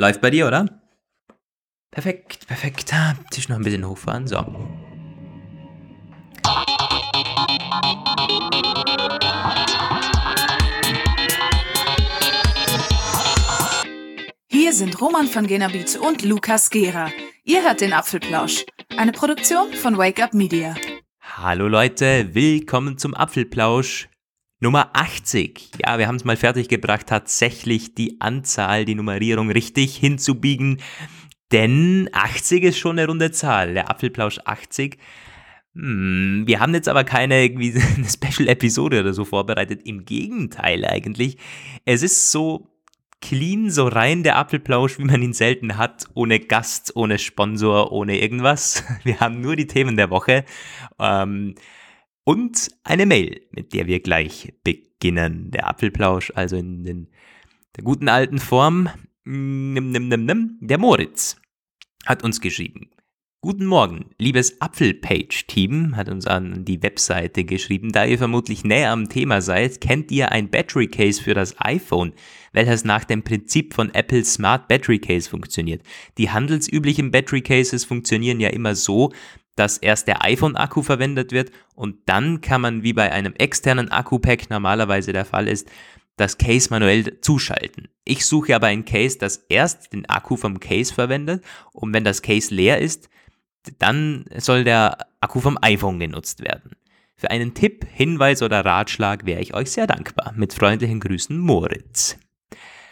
Läuft bei dir, oder? Perfekt, perfekt. Ah, Tisch noch ein bisschen hochfahren. So. Hier sind Roman von Genabit und Lukas Gera. Ihr hört den Apfelplausch, eine Produktion von Wake Up Media. Hallo Leute, willkommen zum Apfelplausch. Nummer 80. Ja, wir haben es mal fertiggebracht, tatsächlich die Anzahl, die Nummerierung richtig hinzubiegen. Denn 80 ist schon eine runde Zahl. Der Apfelplausch 80. Hm, wir haben jetzt aber keine Special-Episode oder so vorbereitet. Im Gegenteil eigentlich. Es ist so clean, so rein der Apfelplausch, wie man ihn selten hat. Ohne Gast, ohne Sponsor, ohne irgendwas. Wir haben nur die Themen der Woche. Ähm, und eine Mail, mit der wir gleich beginnen. Der Apfelplausch, also in den, der guten alten Form. Der Moritz hat uns geschrieben. Guten Morgen, liebes Apfelpage-Team, hat uns an die Webseite geschrieben. Da ihr vermutlich näher am Thema seid, kennt ihr ein Battery Case für das iPhone, welches nach dem Prinzip von Apples Smart Battery Case funktioniert. Die handelsüblichen Battery Cases funktionieren ja immer so, dass erst der iPhone-Akku verwendet wird und dann kann man, wie bei einem externen Akku-Pack normalerweise der Fall ist, das Case manuell zuschalten. Ich suche aber ein Case, das erst den Akku vom Case verwendet und wenn das Case leer ist, dann soll der Akku vom iPhone genutzt werden. Für einen Tipp, Hinweis oder Ratschlag wäre ich euch sehr dankbar. Mit freundlichen Grüßen, Moritz.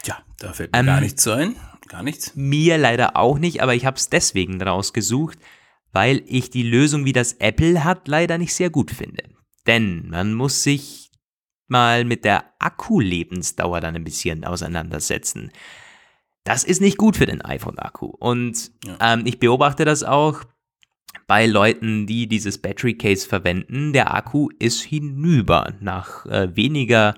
Tja, da fällt mir ähm, gar nichts ein. Gar nichts. Mir leider auch nicht, aber ich habe es deswegen rausgesucht, weil ich die Lösung, wie das Apple hat, leider nicht sehr gut finde. Denn man muss sich mal mit der Akkulebensdauer dann ein bisschen auseinandersetzen. Das ist nicht gut für den iPhone-Akku. Und ja. ähm, ich beobachte das auch bei Leuten, die dieses Battery Case verwenden. Der Akku ist hinüber nach äh, weniger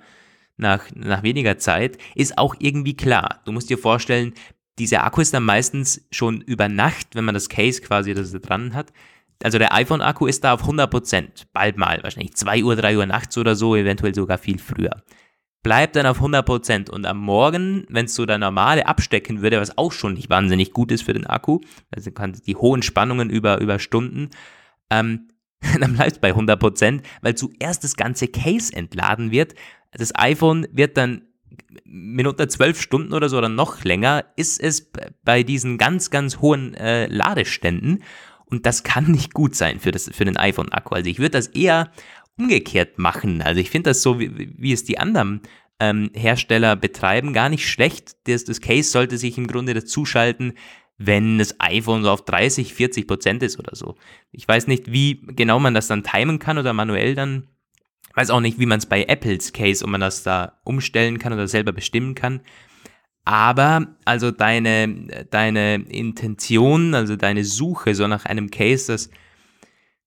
nach, nach weniger Zeit, ist auch irgendwie klar. Du musst dir vorstellen, dieser Akku ist dann meistens schon über Nacht, wenn man das Case quasi das dran hat. Also der iPhone-Akku ist da auf 100%, bald mal, wahrscheinlich 2 Uhr, 3 Uhr nachts oder so, eventuell sogar viel früher. Bleibt dann auf 100% und am Morgen, wenn es so der normale abstecken würde, was auch schon nicht wahnsinnig gut ist für den Akku, also kann die hohen Spannungen über, über Stunden, ähm, dann bleibt es bei 100%, weil zuerst das ganze Case entladen wird. Das iPhone wird dann Minute zwölf Stunden oder so oder noch länger ist es bei diesen ganz, ganz hohen äh, Ladeständen. Und das kann nicht gut sein für, das, für den iPhone-Akku. Also ich würde das eher umgekehrt machen. Also ich finde das so, wie, wie es die anderen ähm, Hersteller betreiben, gar nicht schlecht. Das, das Case sollte sich im Grunde dazuschalten, wenn das iPhone so auf 30, 40 Prozent ist oder so. Ich weiß nicht, wie genau man das dann timen kann oder manuell dann weiß auch nicht, wie man es bei Apples Case, ob man das da umstellen kann oder selber bestimmen kann. Aber also deine, deine Intention, also deine Suche so nach einem Case, das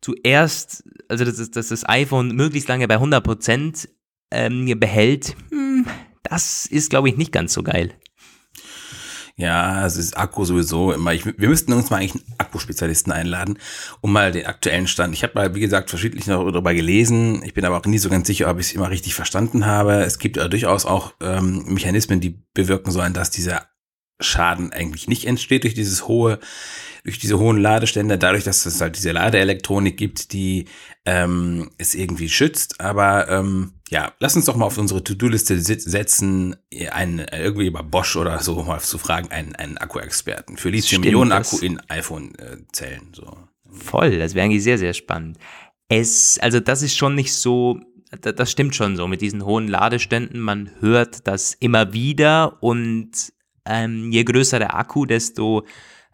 zuerst, also dass, dass das iPhone möglichst lange bei 100% ähm, behält, hm, das ist, glaube ich, nicht ganz so geil. Ja, es ist Akku sowieso immer. Ich, wir müssten uns mal eigentlich einen Akkuspezialisten einladen, um mal den aktuellen Stand. Ich habe mal, wie gesagt, verschiedentlich noch darüber gelesen. Ich bin aber auch nie so ganz sicher, ob ich es immer richtig verstanden habe. Es gibt ja durchaus auch ähm, Mechanismen, die bewirken sollen, dass dieser Schaden eigentlich nicht entsteht durch dieses hohe durch diese hohen Ladestände, dadurch, dass es halt diese Ladeelektronik gibt, die ähm, es irgendwie schützt. Aber ähm, ja, lass uns doch mal auf unsere To-Do-Liste setzen, einen, irgendwie über Bosch oder so mal zu fragen, einen, einen Akku-Experten für Lithium-Ionen-Akku in iPhone-Zellen. So. Voll, das wäre eigentlich sehr, sehr spannend. Es, also das ist schon nicht so, das stimmt schon so mit diesen hohen Ladeständen. Man hört das immer wieder und ähm, je größer der Akku, desto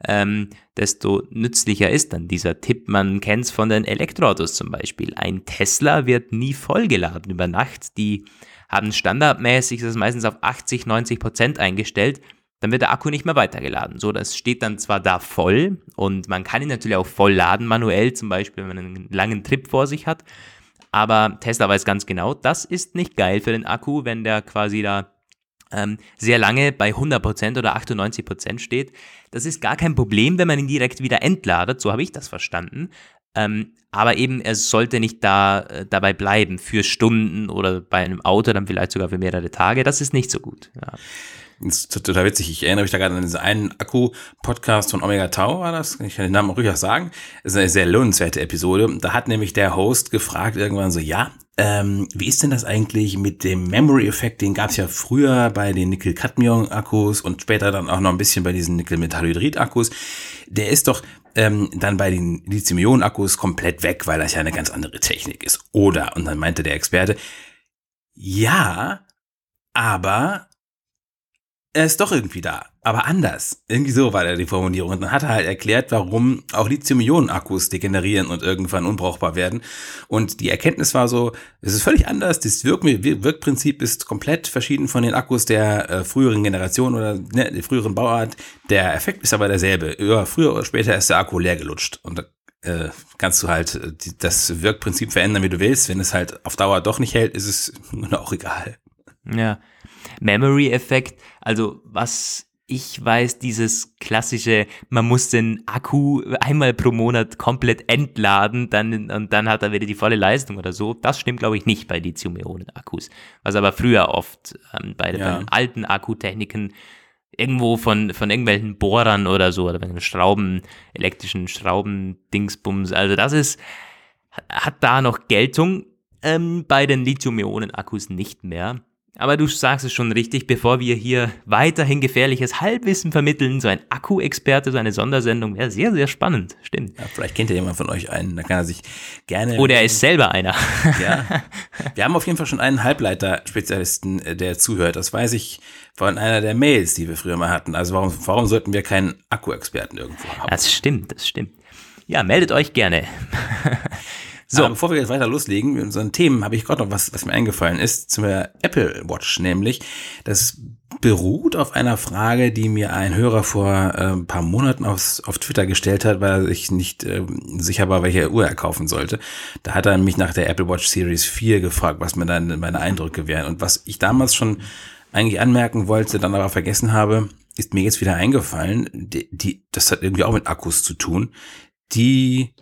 ähm, desto nützlicher ist dann dieser Tipp. Man kennt es von den Elektroautos zum Beispiel. Ein Tesla wird nie vollgeladen über Nacht. Die haben standardmäßig das meistens auf 80, 90 Prozent eingestellt. Dann wird der Akku nicht mehr weitergeladen. So, das steht dann zwar da voll und man kann ihn natürlich auch voll laden manuell, zum Beispiel, wenn man einen langen Trip vor sich hat. Aber Tesla weiß ganz genau, das ist nicht geil für den Akku, wenn der quasi da sehr lange bei 100% oder 98% steht. Das ist gar kein Problem, wenn man ihn direkt wieder entladet, so habe ich das verstanden. Ähm, aber eben, er sollte nicht da äh, dabei bleiben für Stunden oder bei einem Auto dann vielleicht sogar für mehrere Tage. Das ist nicht so gut. Ja. Das ist total witzig. Ich erinnere mich da gerade an diesen einen Akku-Podcast von Omega Tau, war das? Ich kann den Namen auch ruhig auch sagen. Das ist eine sehr lohnenswerte Episode. Da hat nämlich der Host gefragt irgendwann so, ja, ähm, wie ist denn das eigentlich mit dem Memory-Effekt? Den gab es ja früher bei den Nickel-Cadmium-Akkus und später dann auch noch ein bisschen bei diesen Nickel-Metallhydrid-Akkus. Der ist doch ähm, dann bei den Lithium-Ionen-Akkus komplett weg, weil das ja eine ganz andere Technik ist. Oder, und dann meinte der Experte, ja, aber er ist doch irgendwie da, aber anders. Irgendwie so war da die Formulierung. Und dann hat er halt erklärt, warum auch Lithium-Ionen-Akkus degenerieren und irgendwann unbrauchbar werden. Und die Erkenntnis war so, es ist völlig anders. Das Wirk Wirkprinzip ist komplett verschieden von den Akkus der äh, früheren Generation oder ne, der früheren Bauart. Der Effekt ist aber derselbe. Ja, früher oder später ist der Akku leer gelutscht. Und äh, kannst du halt äh, die, das Wirkprinzip verändern, wie du willst. Wenn es halt auf Dauer doch nicht hält, ist es auch egal. Ja. Memory-Effekt, also was ich weiß, dieses klassische, man muss den Akku einmal pro Monat komplett entladen, dann, und dann hat er wieder die volle Leistung oder so. Das stimmt, glaube ich, nicht bei Lithium-Ionen-Akkus. Was aber früher oft ähm, bei, ja. bei den alten Akkutechniken irgendwo von, von irgendwelchen Bohrern oder so, oder bei den Schrauben, elektrischen Schrauben-Dingsbums. Also das ist, hat da noch Geltung, ähm, bei den Lithium-Ionen-Akkus nicht mehr. Aber du sagst es schon richtig, bevor wir hier weiterhin gefährliches Halbwissen vermitteln, so ein Akku-Experte, so eine Sondersendung wäre sehr, sehr spannend. Stimmt. Ja, vielleicht kennt ja jemand von euch einen, da kann er sich gerne. Oder er ist selber einer. ja. Wir haben auf jeden Fall schon einen Halbleiter-Spezialisten, äh, der zuhört. Das weiß ich von einer der Mails, die wir früher mal hatten. Also warum, warum sollten wir keinen Akku-Experten irgendwo haben? Das stimmt, das stimmt. Ja, meldet euch gerne. So. Aber bevor wir jetzt weiter loslegen mit unseren Themen, habe ich gerade noch was, was mir eingefallen ist, zum Apple Watch nämlich. Das beruht auf einer Frage, die mir ein Hörer vor äh, ein paar Monaten aufs, auf Twitter gestellt hat, weil er sich nicht äh, sicher war, welche Uhr er kaufen sollte. Da hat er mich nach der Apple Watch Series 4 gefragt, was mir dann meine Eindrücke wären. Und was ich damals schon eigentlich anmerken wollte, dann aber vergessen habe, ist mir jetzt wieder eingefallen. Die, die, das hat irgendwie auch mit Akkus zu tun. Die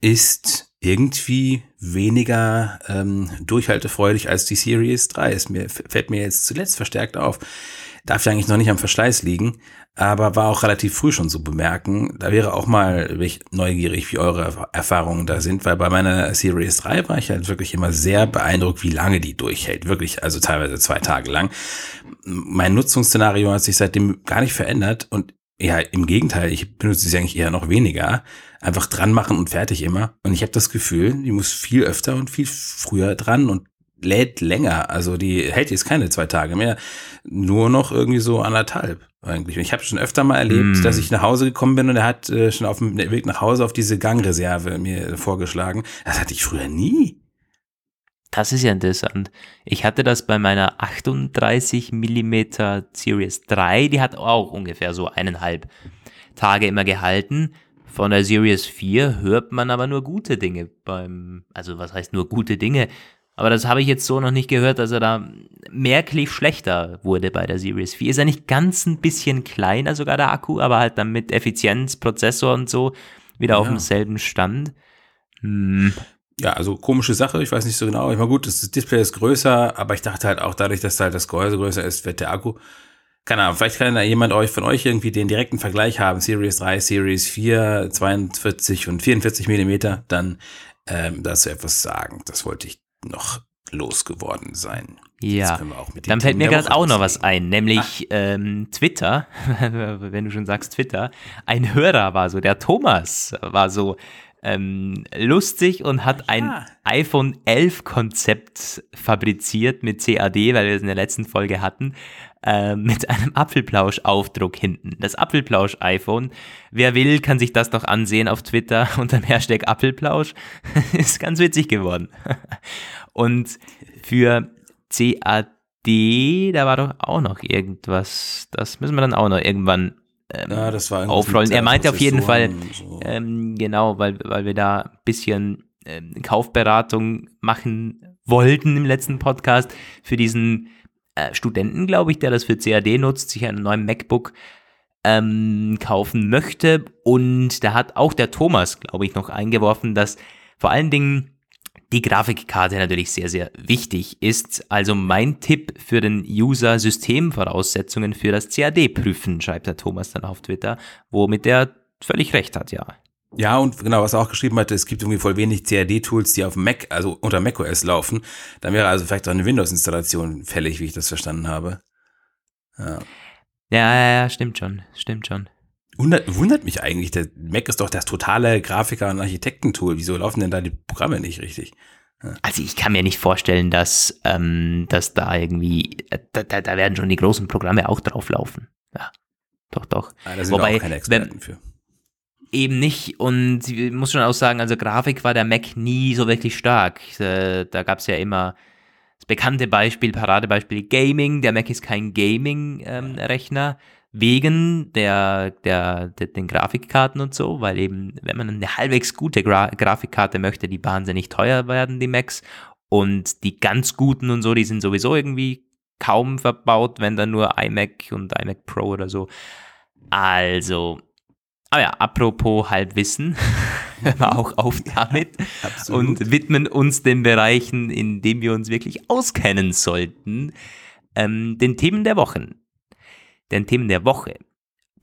ist irgendwie weniger ähm, durchhaltefreudig als die Series 3. Es mir, fällt mir jetzt zuletzt verstärkt auf. Darf ja eigentlich noch nicht am Verschleiß liegen, aber war auch relativ früh schon so bemerken. Da wäre auch mal neugierig, wie eure Erfahrungen da sind, weil bei meiner Series 3 war ich halt wirklich immer sehr beeindruckt, wie lange die durchhält. Wirklich, also teilweise zwei Tage lang. Mein Nutzungsszenario hat sich seitdem gar nicht verändert und ja, im Gegenteil, ich benutze sie eigentlich eher noch weniger. Einfach dran machen und fertig immer. Und ich habe das Gefühl, die muss viel öfter und viel früher dran und lädt länger. Also die hält jetzt keine zwei Tage mehr, nur noch irgendwie so anderthalb eigentlich. Ich habe schon öfter mal erlebt, mm. dass ich nach Hause gekommen bin und er hat äh, schon auf dem Weg nach Hause auf diese Gangreserve mir vorgeschlagen. Das hatte ich früher nie. Das ist ja interessant. Ich hatte das bei meiner 38 mm Series 3, die hat auch ungefähr so eineinhalb Tage immer gehalten. Von der Series 4 hört man aber nur gute Dinge beim, also was heißt nur gute Dinge? Aber das habe ich jetzt so noch nicht gehört, dass er da merklich schlechter wurde bei der Series 4. Ist er nicht ganz ein bisschen kleiner sogar der Akku, aber halt dann mit Effizienz, Prozessor und so wieder ja. auf demselben Stand. Hm. Ja, also komische Sache, ich weiß nicht so genau. Ich meine, gut, das Display ist größer, aber ich dachte halt auch dadurch, dass halt das Gehäuse größer ist, wird der Akku. Keine Ahnung, vielleicht kann da jemand euch von euch irgendwie den direkten Vergleich haben. Series 3, Series 4, 42 und 44 Millimeter, dann ähm, dazu etwas sagen. Das wollte ich noch losgeworden sein. Ja, dann fällt mir gerade auch noch was ein, nämlich ähm, Twitter, wenn du schon sagst Twitter, ein Hörer war so, der Thomas war so, ähm, lustig und hat ja. ein iPhone 11 Konzept fabriziert mit CAD, weil wir es in der letzten Folge hatten, äh, mit einem Apfelplausch-Aufdruck hinten. Das Apfelplausch-iPhone. Wer will, kann sich das noch ansehen auf Twitter unter dem Hashtag Apfelplausch. Ist ganz witzig geworden. und für CAD, da war doch auch noch irgendwas. Das müssen wir dann auch noch irgendwann ähm, ja, das war aufrollen. Er meinte auf jeden Fall, so. ähm, genau, weil, weil wir da ein bisschen ähm, Kaufberatung machen wollten im letzten Podcast für diesen äh, Studenten, glaube ich, der das für CAD nutzt, sich einen neuen MacBook ähm, kaufen möchte. Und da hat auch der Thomas, glaube ich, noch eingeworfen, dass vor allen Dingen die Grafikkarte natürlich sehr, sehr wichtig ist. Also mein Tipp für den User Systemvoraussetzungen für das CAD prüfen, schreibt der Thomas dann auf Twitter, womit er völlig recht hat, ja. Ja, und genau, was er auch geschrieben hatte, es gibt irgendwie voll wenig CAD-Tools, die auf Mac, also unter macOS laufen. Dann wäre also vielleicht auch eine Windows-Installation fällig, wie ich das verstanden habe. Ja. Ja, ja, ja, stimmt schon, stimmt schon. Wundert, wundert mich eigentlich, der Mac ist doch das totale Grafiker- und Architektentool. Wieso laufen denn da die Programme nicht richtig? Ja. Also ich kann mir nicht vorstellen, dass, ähm, dass da irgendwie, da, da, da werden schon die großen Programme auch drauf laufen. Ja, doch, doch. Ja, da sind Wobei, auch keine Experten wenn, für. Eben nicht. Und ich muss schon auch sagen, also Grafik war der Mac nie so wirklich stark. Äh, da gab es ja immer das bekannte Beispiel, Paradebeispiel Gaming. Der Mac ist kein Gaming-Rechner. Ähm, wegen der, der, der, den Grafikkarten und so, weil eben, wenn man eine halbwegs gute Gra Grafikkarte möchte, die wahnsinnig teuer werden, die Macs. Und die ganz guten und so, die sind sowieso irgendwie kaum verbaut, wenn dann nur iMac und iMac Pro oder so. Also, aber ja, apropos Halbwissen, hören wir auch auf damit Absolut. und widmen uns den Bereichen, in denen wir uns wirklich auskennen sollten, ähm, den Themen der Wochen. Den Themen der Woche.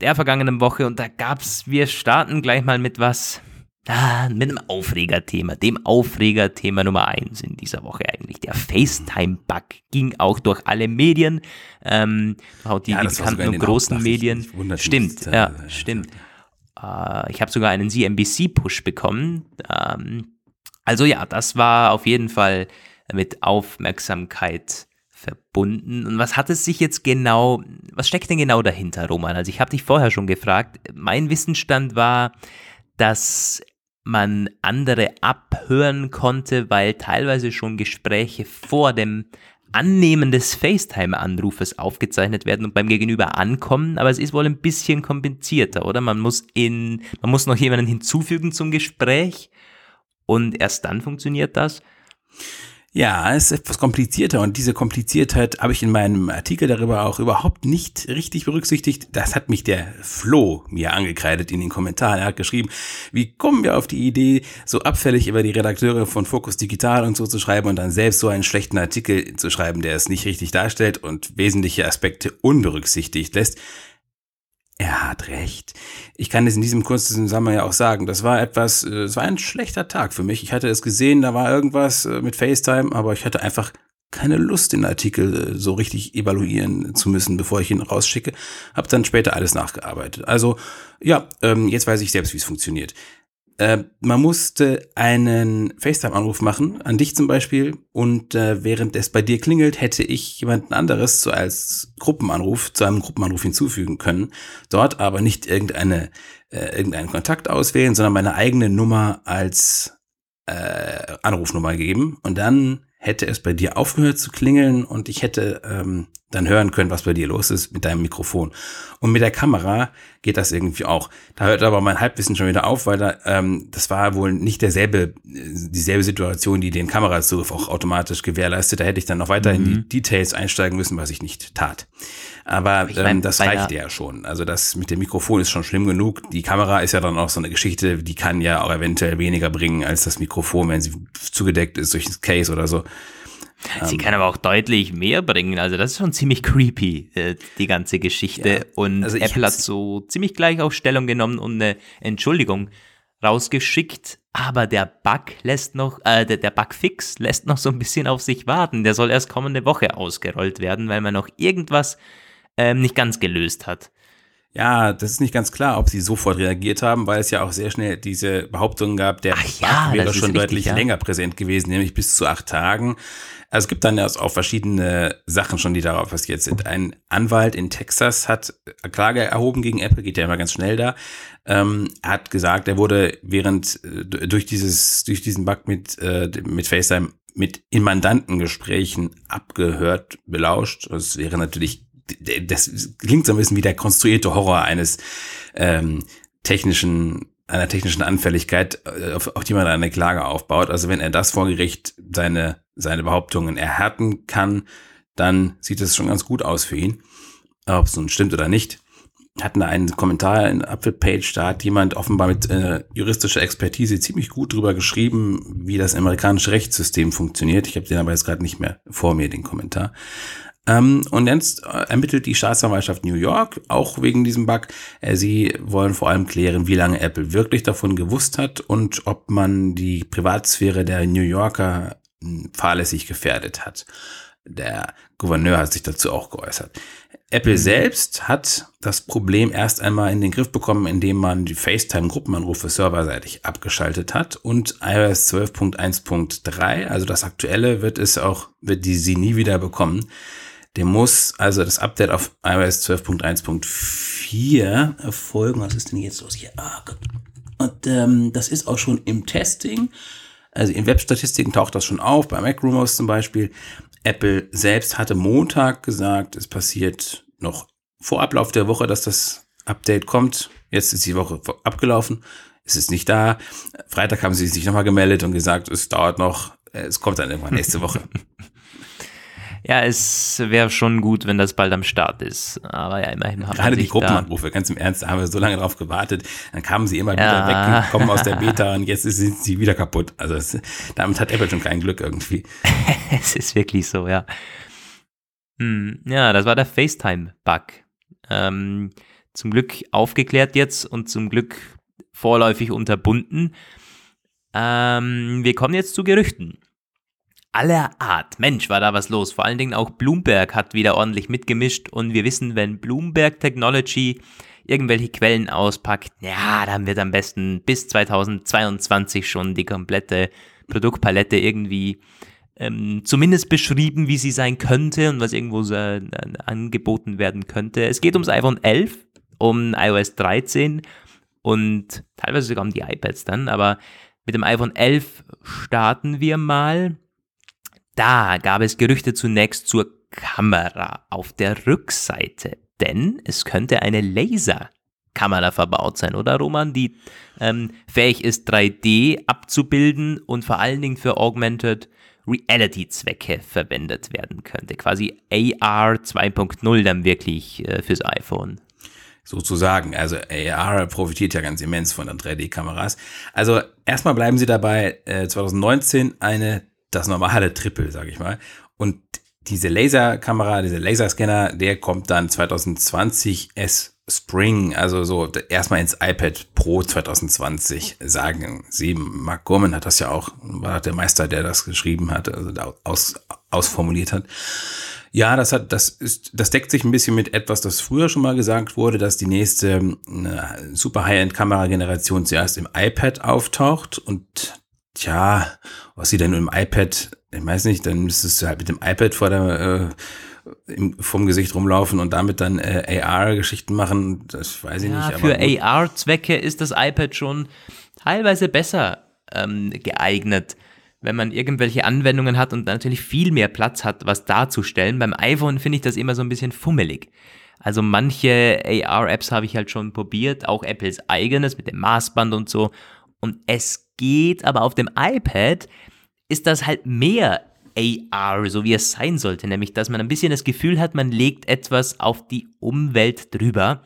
Der vergangenen Woche und da gab's, wir starten gleich mal mit was, ah, mit einem Aufregerthema, dem Aufregerthema Nummer eins in dieser Woche eigentlich. Der FaceTime-Bug ging auch durch alle Medien, ähm, die, ja, die bekannten und großen Medien. Stimmt, ja, stimmt. Äh, ich habe sogar einen CNBC-Push bekommen. Ähm, also ja, das war auf jeden Fall mit Aufmerksamkeit verbunden. Und was hat es sich jetzt genau, was steckt denn genau dahinter, Roman? Also ich habe dich vorher schon gefragt. Mein Wissensstand war, dass man andere abhören konnte, weil teilweise schon Gespräche vor dem Annehmen des FaceTime-Anrufes aufgezeichnet werden und beim Gegenüber ankommen, aber es ist wohl ein bisschen komplizierter, oder? Man muss in, man muss noch jemanden hinzufügen zum Gespräch und erst dann funktioniert das. Ja, es ist etwas komplizierter und diese Kompliziertheit habe ich in meinem Artikel darüber auch überhaupt nicht richtig berücksichtigt. Das hat mich der Flo mir angekreidet in den Kommentaren. Er hat geschrieben, wie kommen wir auf die Idee, so abfällig über die Redakteure von Focus Digital und so zu schreiben und dann selbst so einen schlechten Artikel zu schreiben, der es nicht richtig darstellt und wesentliche Aspekte unberücksichtigt lässt. Er hat recht. Ich kann es in diesem kurzen Zusammenhang ja auch sagen. Das war etwas, äh, es war ein schlechter Tag für mich. Ich hatte es gesehen, da war irgendwas äh, mit FaceTime, aber ich hatte einfach keine Lust, den Artikel äh, so richtig evaluieren zu müssen, bevor ich ihn rausschicke. Hab dann später alles nachgearbeitet. Also ja, ähm, jetzt weiß ich selbst, wie es funktioniert. Äh, man musste einen FaceTime-Anruf machen, an dich zum Beispiel, und äh, während es bei dir klingelt, hätte ich jemanden anderes so als Gruppenanruf zu einem Gruppenanruf hinzufügen können. Dort aber nicht irgendeine, äh, irgendeinen Kontakt auswählen, sondern meine eigene Nummer als äh, Anrufnummer geben. Und dann hätte es bei dir aufgehört zu klingeln und ich hätte ähm, dann hören können, was bei dir los ist mit deinem Mikrofon. Und mit der Kamera geht das irgendwie auch. Da hört aber mein Halbwissen schon wieder auf, weil da, ähm, das war wohl nicht derselbe, dieselbe Situation, die den Kamerazugriff auch automatisch gewährleistet. Da hätte ich dann noch weiter mhm. in die mhm. Details einsteigen müssen, was ich nicht tat. Aber ich mein, ähm, das reicht ja schon. Also das mit dem Mikrofon ist schon schlimm genug. Die Kamera ist ja dann auch so eine Geschichte, die kann ja auch eventuell weniger bringen als das Mikrofon, wenn sie zugedeckt ist durch ein Case oder so. Sie kann aber auch deutlich mehr bringen. Also das ist schon ziemlich creepy, äh, die ganze Geschichte. Ja, und also Apple hat so ziemlich gleich auch Stellung genommen und eine Entschuldigung rausgeschickt. Aber der Bug lässt noch, äh, der, der Bugfix lässt noch so ein bisschen auf sich warten. Der soll erst kommende Woche ausgerollt werden, weil man noch irgendwas ähm, nicht ganz gelöst hat. Ja, das ist nicht ganz klar, ob sie sofort reagiert haben, weil es ja auch sehr schnell diese Behauptung gab, der Ach ja, wäre schon richtig, deutlich ja. länger präsent gewesen, nämlich bis zu acht Tagen. Also es gibt dann ja auch verschiedene Sachen schon, die darauf passiert sind. Ein Anwalt in Texas hat Klage erhoben gegen Apple, geht ja immer ganz schnell da. Ähm, hat gesagt, er wurde während äh, durch dieses durch diesen Bug mit äh, mit FaceTime mit in Mandantengesprächen abgehört, belauscht. Das wäre natürlich das klingt so ein bisschen wie der konstruierte Horror eines ähm, technischen einer technischen Anfälligkeit, äh, auf, auf die man eine Klage aufbaut. Also wenn er das vor Gericht seine, seine Behauptungen erhärten kann, dann sieht es schon ganz gut aus für ihn. Ob es nun stimmt oder nicht. hatten da einen Kommentar in Apfelpage, da hat jemand offenbar mit äh, juristischer Expertise ziemlich gut drüber geschrieben, wie das amerikanische Rechtssystem funktioniert. Ich habe den aber jetzt gerade nicht mehr vor mir, den Kommentar. Ähm, und jetzt äh, ermittelt die Staatsanwaltschaft New York, auch wegen diesem Bug. Äh, sie wollen vor allem klären, wie lange Apple wirklich davon gewusst hat und ob man die Privatsphäre der New Yorker hm, fahrlässig gefährdet hat. Der Gouverneur hat sich dazu auch geäußert. Apple mhm. selbst hat das Problem erst einmal in den Griff bekommen, indem man die FaceTime-Gruppenanrufe serverseitig abgeschaltet hat und iOS 12.1.3, also das aktuelle, wird es auch, wird die sie nie wieder bekommen. Der muss also das Update auf iOS 12.1.4 erfolgen. Was ist denn jetzt los hier? Ah, Gott. Und ähm, das ist auch schon im Testing. Also in Webstatistiken taucht das schon auf, bei MacRumors zum Beispiel. Apple selbst hatte Montag gesagt, es passiert noch vor Ablauf der Woche, dass das Update kommt. Jetzt ist die Woche abgelaufen. Es ist nicht da. Freitag haben sie sich nochmal gemeldet und gesagt, es dauert noch. Es kommt dann irgendwann nächste Woche. Ja, es wäre schon gut, wenn das bald am Start ist. Aber ja, immerhin haben Gerade die Gruppenanrufe, ganz im Ernst, da haben wir so lange drauf gewartet. Dann kamen sie immer ja. wieder weg, kommen aus der Beta und jetzt sind sie wieder kaputt. Also es, damit hat Apple schon kein Glück irgendwie. es ist wirklich so, ja. Hm, ja, das war der FaceTime-Bug. Ähm, zum Glück aufgeklärt jetzt und zum Glück vorläufig unterbunden. Ähm, wir kommen jetzt zu Gerüchten aller Art. Mensch, war da was los. Vor allen Dingen auch Bloomberg hat wieder ordentlich mitgemischt und wir wissen, wenn Bloomberg Technology irgendwelche Quellen auspackt, ja, dann wird am besten bis 2022 schon die komplette Produktpalette irgendwie ähm, zumindest beschrieben, wie sie sein könnte und was irgendwo so, äh, angeboten werden könnte. Es geht ums iPhone 11, um iOS 13 und teilweise sogar um die iPads dann, aber mit dem iPhone 11 starten wir mal. Da gab es Gerüchte zunächst zur Kamera auf der Rückseite, denn es könnte eine Laserkamera verbaut sein, oder Roman, die ähm, fähig ist, 3D abzubilden und vor allen Dingen für Augmented Reality-Zwecke verwendet werden könnte. Quasi AR 2.0 dann wirklich äh, fürs iPhone sozusagen. Also AR profitiert ja ganz immens von den 3D-Kameras. Also erstmal bleiben Sie dabei, äh, 2019 eine das normale Triple, sage ich mal. Und diese Laserkamera, dieser Laserscanner, der kommt dann 2020 S Spring, also so erstmal ins iPad Pro 2020 sagen sie. Mark Gurman hat das ja auch, war der Meister, der das geschrieben hat, also aus, ausformuliert hat. Ja, das hat, das ist, das deckt sich ein bisschen mit etwas, das früher schon mal gesagt wurde, dass die nächste äh, super High-End-Kamera-Generation zuerst im iPad auftaucht und tja, was sie denn im iPad, ich weiß nicht, dann müsstest du halt mit dem iPad vor der, äh, im, vom Gesicht rumlaufen und damit dann äh, AR-Geschichten machen, das weiß ich ja, nicht. für AR-Zwecke ist das iPad schon teilweise besser ähm, geeignet, wenn man irgendwelche Anwendungen hat und natürlich viel mehr Platz hat, was darzustellen. Beim iPhone finde ich das immer so ein bisschen fummelig. Also manche AR-Apps habe ich halt schon probiert, auch Apples eigenes mit dem Maßband und so. Und es geht, aber auf dem iPad ist das halt mehr AR, so wie es sein sollte, nämlich dass man ein bisschen das Gefühl hat, man legt etwas auf die Umwelt drüber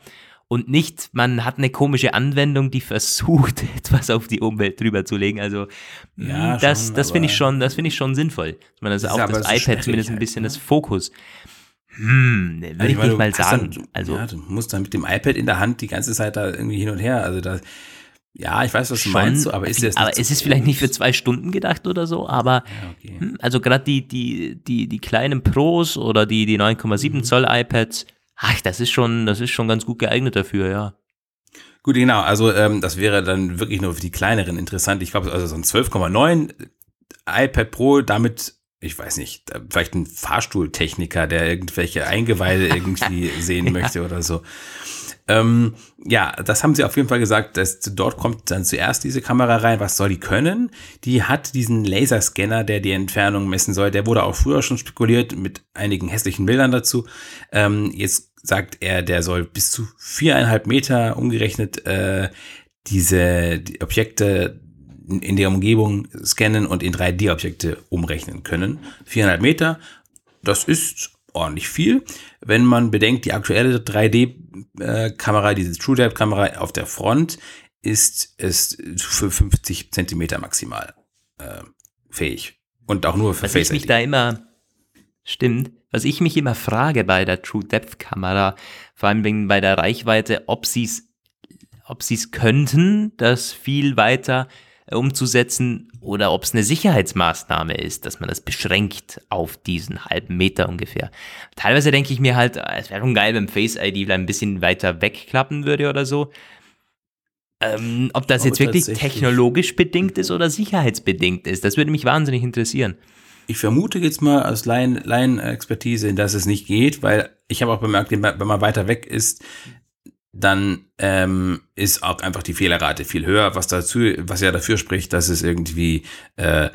und nicht, man hat eine komische Anwendung, die versucht, etwas auf die Umwelt drüber zu legen. Also ja, das, schon, das finde ich schon, das finde ich schon sinnvoll, dass man also auf das iPad zumindest ein bisschen ne? das Fokus. Hm, würde also ich, ich nicht mal sagen. Dann, also ja, du musst dann mit dem iPad in der Hand die ganze Zeit da irgendwie hin und her. Also da ja, ich weiß, was du meinst, aber ist es Aber es ist vielleicht nicht für zwei Stunden gedacht oder so, aber ja, okay. Hm, also gerade die, die, die, die kleinen Pros oder die, die 9,7 mhm. Zoll iPads, ach, das ist schon, das ist schon ganz gut geeignet dafür, ja. Gut, genau, also ähm, das wäre dann wirklich nur für die kleineren interessant. Ich glaube, also so ein 12,9 iPad Pro, damit ich weiß nicht, vielleicht ein Fahrstuhltechniker, der irgendwelche Eingeweide irgendwie sehen möchte oder so. Ähm, ja, das haben sie auf jeden Fall gesagt, dass dort kommt dann zuerst diese Kamera rein. Was soll die können? Die hat diesen Laserscanner, der die Entfernung messen soll. Der wurde auch früher schon spekuliert mit einigen hässlichen Bildern dazu. Ähm, jetzt sagt er, der soll bis zu viereinhalb Meter umgerechnet äh, diese die Objekte in der Umgebung scannen und in 3D-Objekte umrechnen können. Viereinhalb Meter, das ist ordentlich viel. Wenn man bedenkt, die aktuelle 3D-Kamera, diese True Depth-Kamera auf der Front, ist es für 50 Zentimeter maximal äh, fähig. Und auch nur für Was Face ich mich ID. da immer, stimmt, was ich mich immer frage bei der True Depth Kamera, vor allem wegen bei der Reichweite, ob sie es ob sie es könnten, das viel weiter äh, umzusetzen oder ob es eine Sicherheitsmaßnahme ist, dass man das beschränkt auf diesen halben Meter ungefähr. Teilweise denke ich mir halt, es wäre schon geil, wenn Face ID vielleicht ein bisschen weiter wegklappen würde oder so. Ähm, ob das jetzt wirklich technologisch bedingt ist oder sicherheitsbedingt ist, das würde mich wahnsinnig interessieren. Ich vermute jetzt mal aus Laien- Laien-Expertise, dass es nicht geht, weil ich habe auch bemerkt, wenn man weiter weg ist, dann ähm, ist auch einfach die Fehlerrate viel höher, was dazu, was ja dafür spricht, dass es irgendwie äh,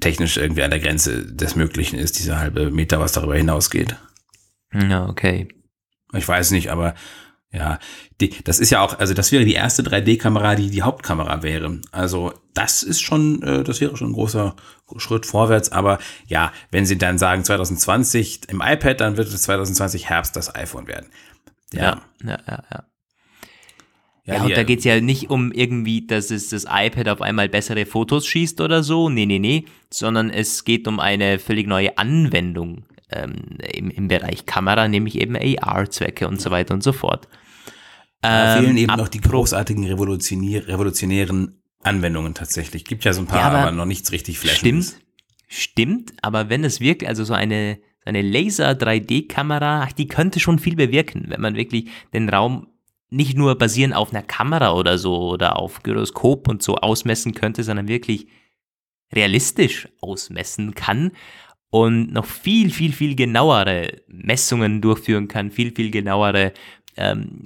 technisch irgendwie an der Grenze des Möglichen ist, diese halbe Meter, was darüber hinausgeht. Ja, okay. Ich weiß nicht, aber ja, die, das ist ja auch, also das wäre die erste 3D-Kamera, die die Hauptkamera wäre. Also das ist schon, äh, das wäre schon ein großer Schritt vorwärts. Aber ja, wenn sie dann sagen 2020 im iPad, dann wird es 2020 Herbst das iPhone werden. Ja, ja, ja, ja. Ja, die- und da geht es ja nicht um irgendwie, dass es das iPad auf einmal bessere Fotos schießt oder so. Nee, nee, nee. Sondern es geht um eine völlig neue Anwendung ähm, im, im Bereich Kamera, nämlich eben AR-Zwecke und so weiter und so fort. Da Ähm, fehlen eben noch die großartigen revolutionier revolutionären Anwendungen tatsächlich. Gibt ja so ein paar, Ja, aber aber, noch nichts richtig flashendes. Stimmt, stimmt, aber wenn es wirklich, also so eine, so eine Laser-3D-Kamera, ach, die könnte schon viel bewirken, wenn man wirklich den Raum nicht nur basierend auf einer Kamera oder so oder auf Gyroskop und so ausmessen könnte, sondern wirklich realistisch ausmessen kann und noch viel, viel, viel genauere Messungen durchführen kann, viel, viel genauere, ähm,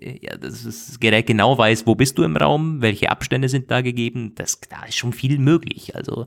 äh, ja, dass das Gerät genau weiß, wo bist du im Raum, welche Abstände sind da gegeben, das, da ist schon viel möglich. Also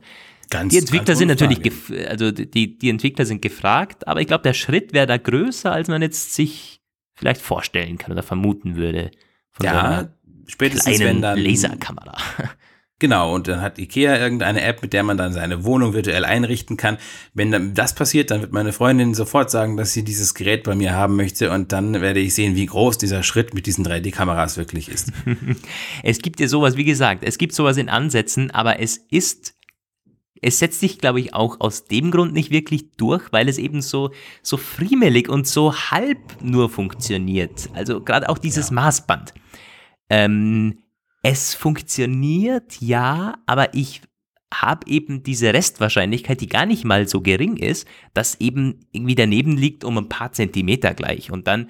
Ganz, die Entwickler sind natürlich, also die, die Entwickler sind gefragt, aber ich glaube, der Schritt wäre da größer, als man jetzt sich vielleicht vorstellen kann oder vermuten würde. Von so Ja, einer spätestens wenn dann Laserkamera. Genau, und dann hat Ikea irgendeine App, mit der man dann seine Wohnung virtuell einrichten kann. Wenn dann das passiert, dann wird meine Freundin sofort sagen, dass sie dieses Gerät bei mir haben möchte und dann werde ich sehen, wie groß dieser Schritt mit diesen 3D-Kameras wirklich ist. Es gibt ja sowas, wie gesagt, es gibt sowas in Ansätzen, aber es ist, es setzt sich, glaube ich, auch aus dem Grund nicht wirklich durch, weil es eben so, so friemelig und so halb nur funktioniert. Also gerade auch dieses Maßband. Ähm, es funktioniert, ja, aber ich habe eben diese Restwahrscheinlichkeit, die gar nicht mal so gering ist, dass eben irgendwie daneben liegt um ein paar Zentimeter gleich. Und dann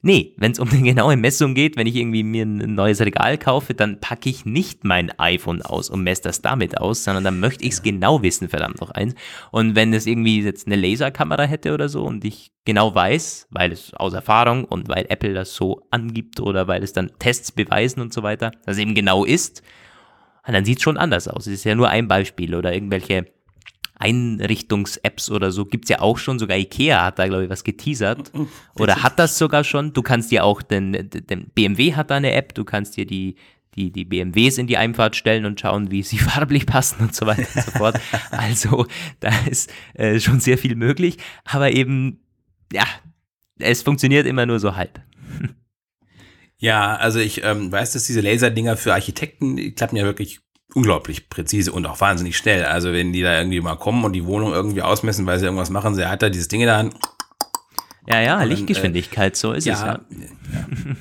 Nee, wenn es um eine genaue Messung geht, wenn ich irgendwie mir ein neues Regal kaufe, dann packe ich nicht mein iPhone aus und messe das damit aus, sondern dann möchte ich es genau wissen, verdammt noch eins. Und wenn es irgendwie jetzt eine Laserkamera hätte oder so und ich genau weiß, weil es aus Erfahrung und weil Apple das so angibt oder weil es dann Tests beweisen und so weiter, dass es eben genau ist, dann sieht es schon anders aus. Es ist ja nur ein Beispiel oder irgendwelche Einrichtungs-Apps oder so gibt's ja auch schon. Sogar Ikea hat da, glaube ich, was geteasert. Oder hat das sogar schon. Du kannst dir auch, den, den BMW hat da eine App, du kannst dir die, die, die BMWs in die Einfahrt stellen und schauen, wie sie farblich passen und so weiter und so fort. Also da ist äh, schon sehr viel möglich. Aber eben, ja, es funktioniert immer nur so halb. Ja, also ich ähm, weiß, dass diese Laserdinger für Architekten, die klappen ja wirklich unglaublich präzise und auch wahnsinnig schnell. Also wenn die da irgendwie mal kommen und die Wohnung irgendwie ausmessen, weil sie irgendwas machen, sie hat da dieses Ding da Ja, ja, dann, Lichtgeschwindigkeit, so ist es ja. ja. ja.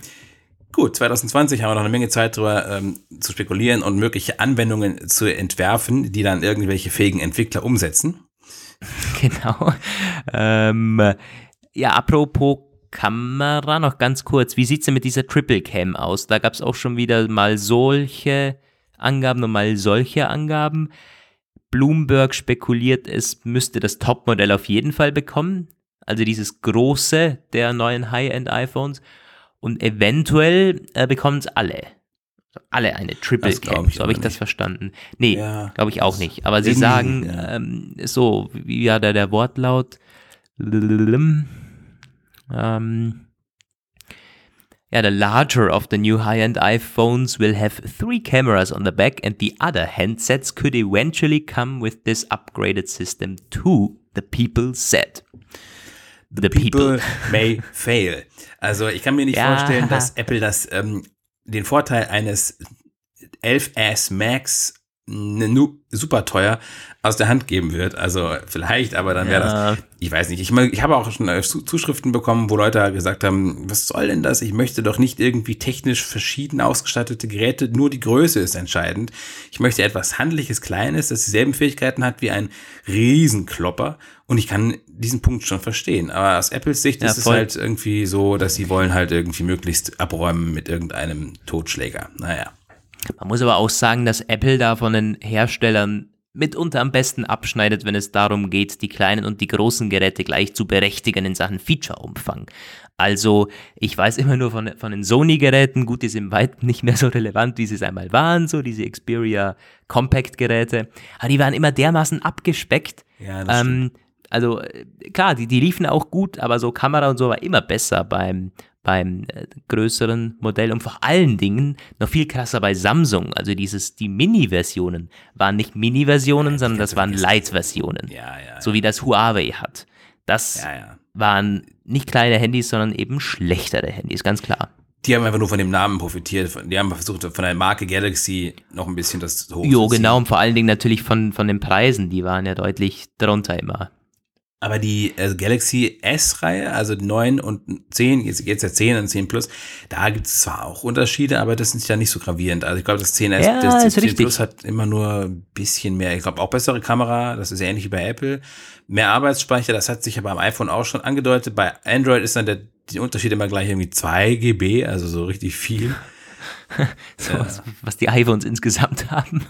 Gut, 2020 haben wir noch eine Menge Zeit drüber ähm, zu spekulieren und mögliche Anwendungen zu entwerfen, die dann irgendwelche fähigen Entwickler umsetzen. Genau. Ähm, ja, apropos Kamera, noch ganz kurz. Wie sieht's denn mit dieser Triple Cam aus? Da gab's auch schon wieder mal solche Angaben und mal solche Angaben. Bloomberg spekuliert, es müsste das Topmodell auf jeden Fall bekommen. Also dieses große der neuen High-End-iPhones. Und eventuell äh, bekommen es alle. Alle eine Triple Das Cam. So habe ich das nicht. verstanden. Nee, Ja, glaube ich auch nicht. Aber sie sagen ja. ähm, so, wie war da der Wortlaut? Ähm, yeah, the larger of the new high-end iPhones will have three cameras on the back, and the other handsets could eventually come with this upgraded system too, the people said. the people. may fail. Also ich kann mir nicht Ja. vorstellen, dass Apple das ähm, den Vorteil eines 11S Max super teuer aus der Hand geben wird. Also vielleicht, aber dann wäre Ja. das, ich weiß nicht. Ich, ich habe auch schon äh, Zu- Zuschriften bekommen, wo Leute gesagt haben, was soll denn das? Ich möchte doch nicht irgendwie technisch verschieden ausgestattete Geräte, nur die Größe ist entscheidend. Ich möchte etwas handliches, kleines, das dieselben Fähigkeiten hat wie ein Riesenklopper. Und ich kann diesen Punkt schon verstehen. Aber aus Apples Sicht Ja, ist es voll. halt irgendwie so, dass sie wollen halt irgendwie möglichst abräumen mit irgendeinem Totschläger. Naja. Man muss aber auch sagen, dass Apple da von den Herstellern mitunter am besten abschneidet, wenn es darum geht, die kleinen und die großen Geräte gleich zu berechtigen in Sachen Feature-Umfang. Also, ich weiß immer nur von, von den Sony-Geräten, gut, die sind weit nicht mehr so relevant, wie sie es einmal waren, so diese Xperia Compact-Geräte, aber die waren immer dermaßen abgespeckt. Ja, das ähm, also, klar, die, die liefen auch gut, aber so Kamera und so war immer besser beim, beim äh, größeren Modell und vor allen Dingen noch viel krasser bei Samsung. Also dieses, die Mini-Versionen waren nicht Mini-Versionen, sondern das waren Light-Versionen. Ja, ja. So wie das Huawei hat. Das Ja, ja. waren nicht kleine Handys, sondern eben schlechtere Handys, ganz klar. Die haben einfach nur von dem Namen profitiert. Die haben versucht, von der Marke Galaxy noch ein bisschen das hoch Jo, genau, und vor allen Dingen natürlich von, von den Preisen, die waren ja deutlich drunter immer. Aber die äh, Galaxy S-Reihe, also 9 und 10, jetzt, jetzt ja 10 und 10 Plus, da gibt es zwar auch Unterschiede, aber das sind ja nicht so gravierend. Also ich glaube, das 10S, Ja, das ist 10 richtig. Plus hat immer nur ein bisschen mehr. Ich glaube auch bessere Kamera, das ist ähnlich wie bei Apple. Mehr Arbeitsspeicher, das hat sich ja beim iPhone auch schon angedeutet. Bei Android ist dann der, die Unterschied immer gleich irgendwie 2 GB, also so richtig viel. so, was, was die iPhones insgesamt haben.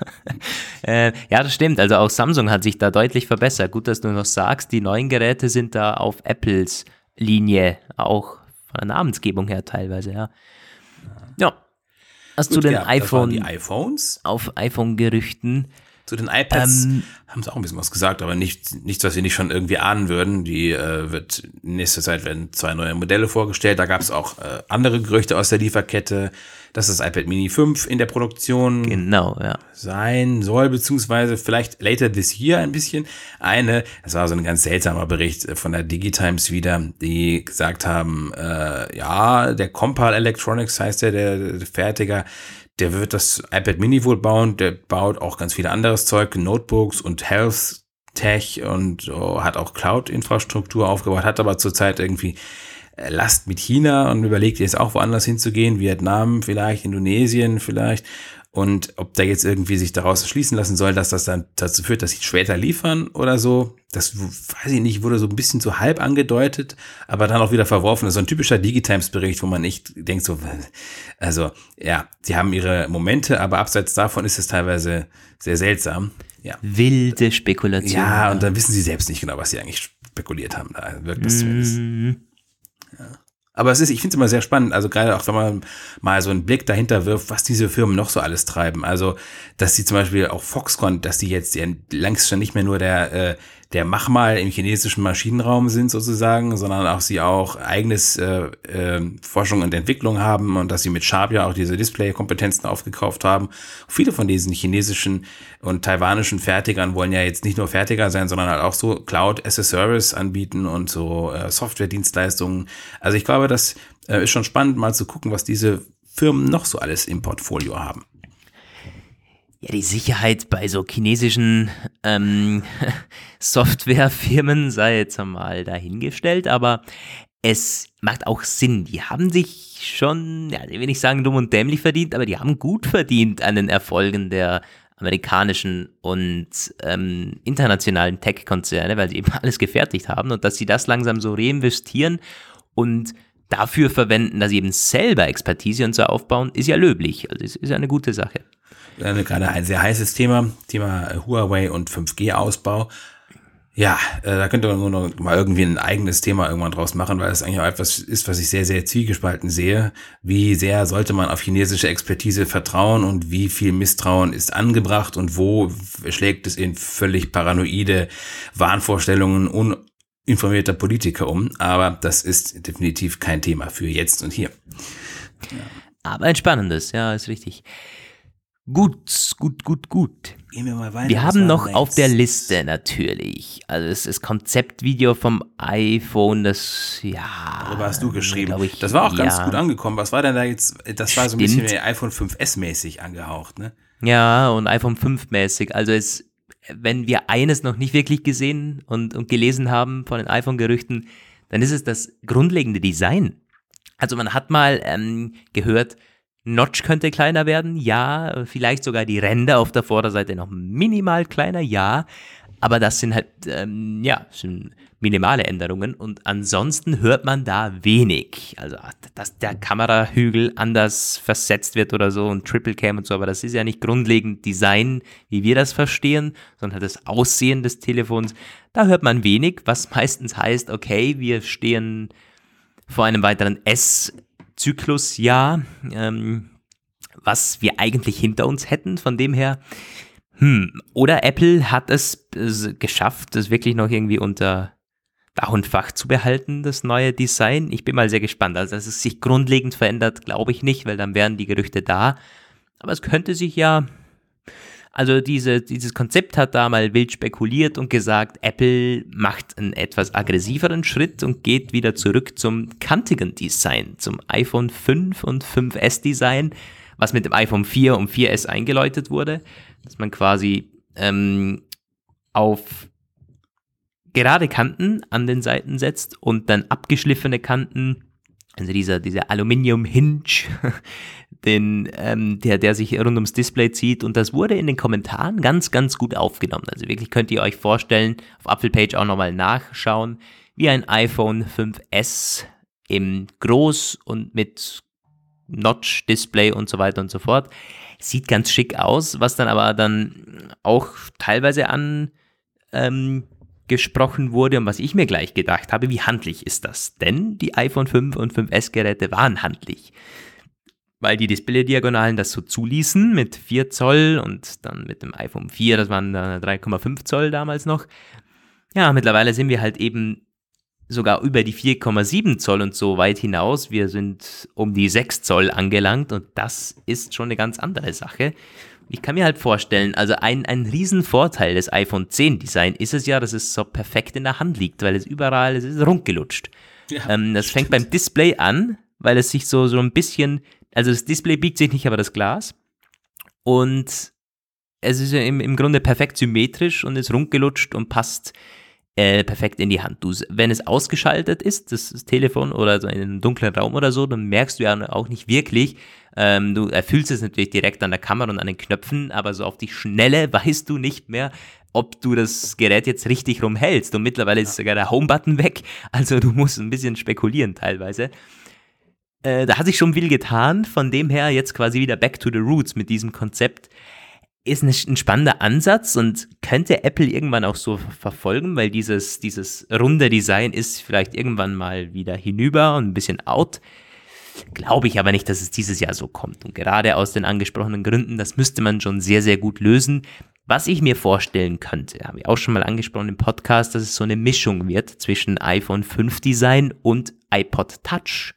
äh, ja, das stimmt. Also auch Samsung hat sich da deutlich verbessert. Gut, dass du noch sagst, die neuen Geräte sind da auf Apples Linie, auch von der Namensgebung her teilweise, ja. Ja. Was zu Gut, den ja, iPhone, die iPhones. auf iPhone-Gerüchten. Zu den iPads Ähm, haben sie auch ein bisschen was gesagt, aber nicht, nichts, was wir nicht schon irgendwie ahnen würden. Die äh, wird in nächster Zeit werden zwei neue Modelle vorgestellt. Da gab es auch äh, andere Gerüchte aus der Lieferkette, dass das iPad Mini 5 in der Produktion Genau, ja. sein soll, beziehungsweise vielleicht later this year ein bisschen. Eine, das war so ein ganz seltsamer Bericht äh, von der Digitimes wieder, die gesagt haben, äh, ja, der Compal Electronics heißt der, der, der Fertiger, der wird das iPad Mini wohl bauen, der baut auch ganz viel anderes Zeug, Notebooks und Health Tech und oh, hat auch Cloud-Infrastruktur aufgebaut, hat aber zurzeit irgendwie äh, Last mit China und überlegt jetzt auch woanders hinzugehen, Vietnam vielleicht, Indonesien vielleicht. Und ob da jetzt irgendwie sich daraus schließen lassen soll, dass das dann dazu führt, dass sie später liefern oder so, das weiß ich nicht, wurde so ein bisschen so halb angedeutet, aber dann auch wieder verworfen. Das ist so ein typischer Digitimes-Bericht, wo man nicht denkt so, also ja, sie haben ihre Momente, aber abseits davon ist es teilweise sehr seltsam. Ja, Wilde Spekulation. ja und dann wissen sie selbst nicht genau, was sie eigentlich spekuliert haben. Da wirkt das zumindest. Mhm. Aber es ist, ich finde es immer sehr spannend, also gerade auch wenn man mal so einen Blick dahinter wirft, was diese Firmen noch so alles treiben. Also, dass sie zum Beispiel auch Foxconn, dass die jetzt ja längst schon nicht mehr nur der, äh, der Machmal im chinesischen Maschinenraum sind sozusagen, sondern auch sie auch eigenes äh, äh, Forschung und Entwicklung haben und dass sie mit Sharp ja auch diese Display-Kompetenzen aufgekauft haben. Viele von diesen chinesischen und taiwanischen Fertigern wollen ja jetzt nicht nur Fertiger sein, sondern halt auch so Cloud as a Service anbieten und so äh, Software-Dienstleistungen. Also ich glaube, das äh, ist schon spannend, mal zu gucken, was diese Firmen noch so alles im Portfolio haben. Ja, die Sicherheit bei so chinesischen ähm, Softwarefirmen sei jetzt mal dahingestellt, aber es macht auch Sinn. Die haben sich schon, ja, ich will nicht sagen dumm und dämlich verdient, aber die haben gut verdient an den Erfolgen der amerikanischen und ähm, internationalen Tech-Konzerne, weil sie eben alles gefertigt haben und dass sie das langsam so reinvestieren und dafür verwenden, dass sie eben selber Expertise und so aufbauen, ist ja löblich. Also es ist eine gute Sache. Äh, gerade ein sehr heißes Thema, Thema Huawei und 5G-Ausbau. Ja, äh, da könnte man nur noch mal irgendwie ein eigenes Thema irgendwann draus machen, weil es eigentlich auch etwas ist, was ich sehr, sehr zwiegespalten sehe. Wie sehr sollte man auf chinesische Expertise vertrauen und wie viel Misstrauen ist angebracht und wo schlägt es in völlig paranoide Wahnvorstellungen uninformierter Politiker um. Aber das ist definitiv kein Thema für jetzt und hier. Aber ein spannendes, ja, ist richtig. Gut, gut, gut, gut. Gehen wir mal weiter. Wir haben noch auf der Liste natürlich, also es ist Konzeptvideo vom iPhone, das, ja. Darüber hast du geschrieben. ich, das war auch ganz ja. gut angekommen. Was war denn da jetzt? Das war so ein bisschen Stimmt. iPhone 5S mäßig angehaucht, ne? Ja, und iPhone 5 mäßig. Also es, wenn wir eines noch nicht wirklich gesehen und, und gelesen haben von den iPhone-Gerüchten, dann ist es das grundlegende Design. Also man hat mal ähm, gehört, Notch könnte kleiner werden, ja, vielleicht sogar die Ränder auf der Vorderseite noch minimal kleiner, ja, aber das sind halt, ähm, ja, sind minimale Änderungen und ansonsten hört man da wenig. Also, dass der Kamerahügel anders versetzt wird oder so und Triple Cam und so, aber das ist ja nicht grundlegend Design, wie wir das verstehen, sondern das Aussehen des Telefons. Da hört man wenig, was meistens heißt, okay, wir stehen vor einem weiteren S-Zyklusjahr, ähm, was wir eigentlich hinter uns hätten. Von dem her, hm, oder Apple hat es äh, geschafft, das wirklich noch irgendwie unter Dach und Fach zu behalten, das neue Design. Ich bin mal sehr gespannt. Also, dass es sich grundlegend verändert, glaube ich nicht, weil dann wären die Gerüchte da. Aber es könnte sich ja also diese, dieses Konzept hat da mal wild spekuliert und gesagt, Apple macht einen etwas aggressiveren Schritt und geht wieder zurück zum kantigen Design, zum iPhone 5 und 5S Design, was mit dem iPhone 4 und 4S eingeläutet wurde, dass man quasi ähm, auf gerade Kanten an den Seiten setzt und dann abgeschliffene Kanten, also dieser, dieser Aluminium-Hinge, den, ähm, der, der sich rund ums Display zieht. Und das wurde in den Kommentaren ganz, ganz gut aufgenommen. Also wirklich könnt ihr euch vorstellen, auf Apfelpage auch nochmal nachschauen, wie ein iPhone 5S im Groß und mit Notch-Display und so weiter und so fort. Sieht ganz schick aus, was dann aber dann auch teilweise an ähm, gesprochen wurde und was ich mir gleich gedacht habe, wie handlich ist das? Denn die iPhone 5 und 5S Geräte waren handlich. Weil die Display-Diagonalen das so zuließen mit 4 Zoll und dann mit dem iPhone 4, das waren dann 3,5 Zoll damals noch. Ja, mittlerweile sind wir halt eben sogar über die 4,7 Zoll und so weit hinaus. Wir sind um die 6 Zoll angelangt und das ist schon eine ganz andere Sache. Ich kann mir halt vorstellen, also ein, ein Riesenvorteil des iPhone 10 Design ist es ja, dass es so perfekt in der Hand liegt, weil es überall, es ist rundgelutscht. Ja, ähm, das fängt beim Display an, weil es sich so, so ein bisschen, also das Display biegt sich nicht, aber das Glas. Und es ist ja im, im Grunde perfekt symmetrisch und ist rundgelutscht und passt äh, perfekt in die Hand. Du, wenn es ausgeschaltet ist, das, das Telefon oder so in einem dunklen Raum oder so, dann merkst du ja auch nicht wirklich, ähm, du erfüllst es natürlich direkt an der Kamera und an den Knöpfen, aber so auf die Schnelle weißt du nicht mehr, ob du das Gerät jetzt richtig rumhältst. Und mittlerweile ist sogar der Home-Button weg, also du musst ein bisschen spekulieren teilweise. Äh, da hat sich schon viel getan, von dem her jetzt quasi wieder back to the roots mit diesem Konzept ist ein spannender Ansatz und könnte Apple irgendwann auch so verfolgen, weil dieses, dieses runde Design ist vielleicht irgendwann mal wieder hinüber und ein bisschen out. Glaube ich aber nicht, dass es dieses Jahr so kommt. Und gerade aus den angesprochenen Gründen, das müsste man schon sehr, sehr gut lösen. Was ich mir vorstellen könnte, habe ich auch schon mal angesprochen im Podcast, dass es so eine Mischung wird zwischen iPhone 5 Design und iPod Touch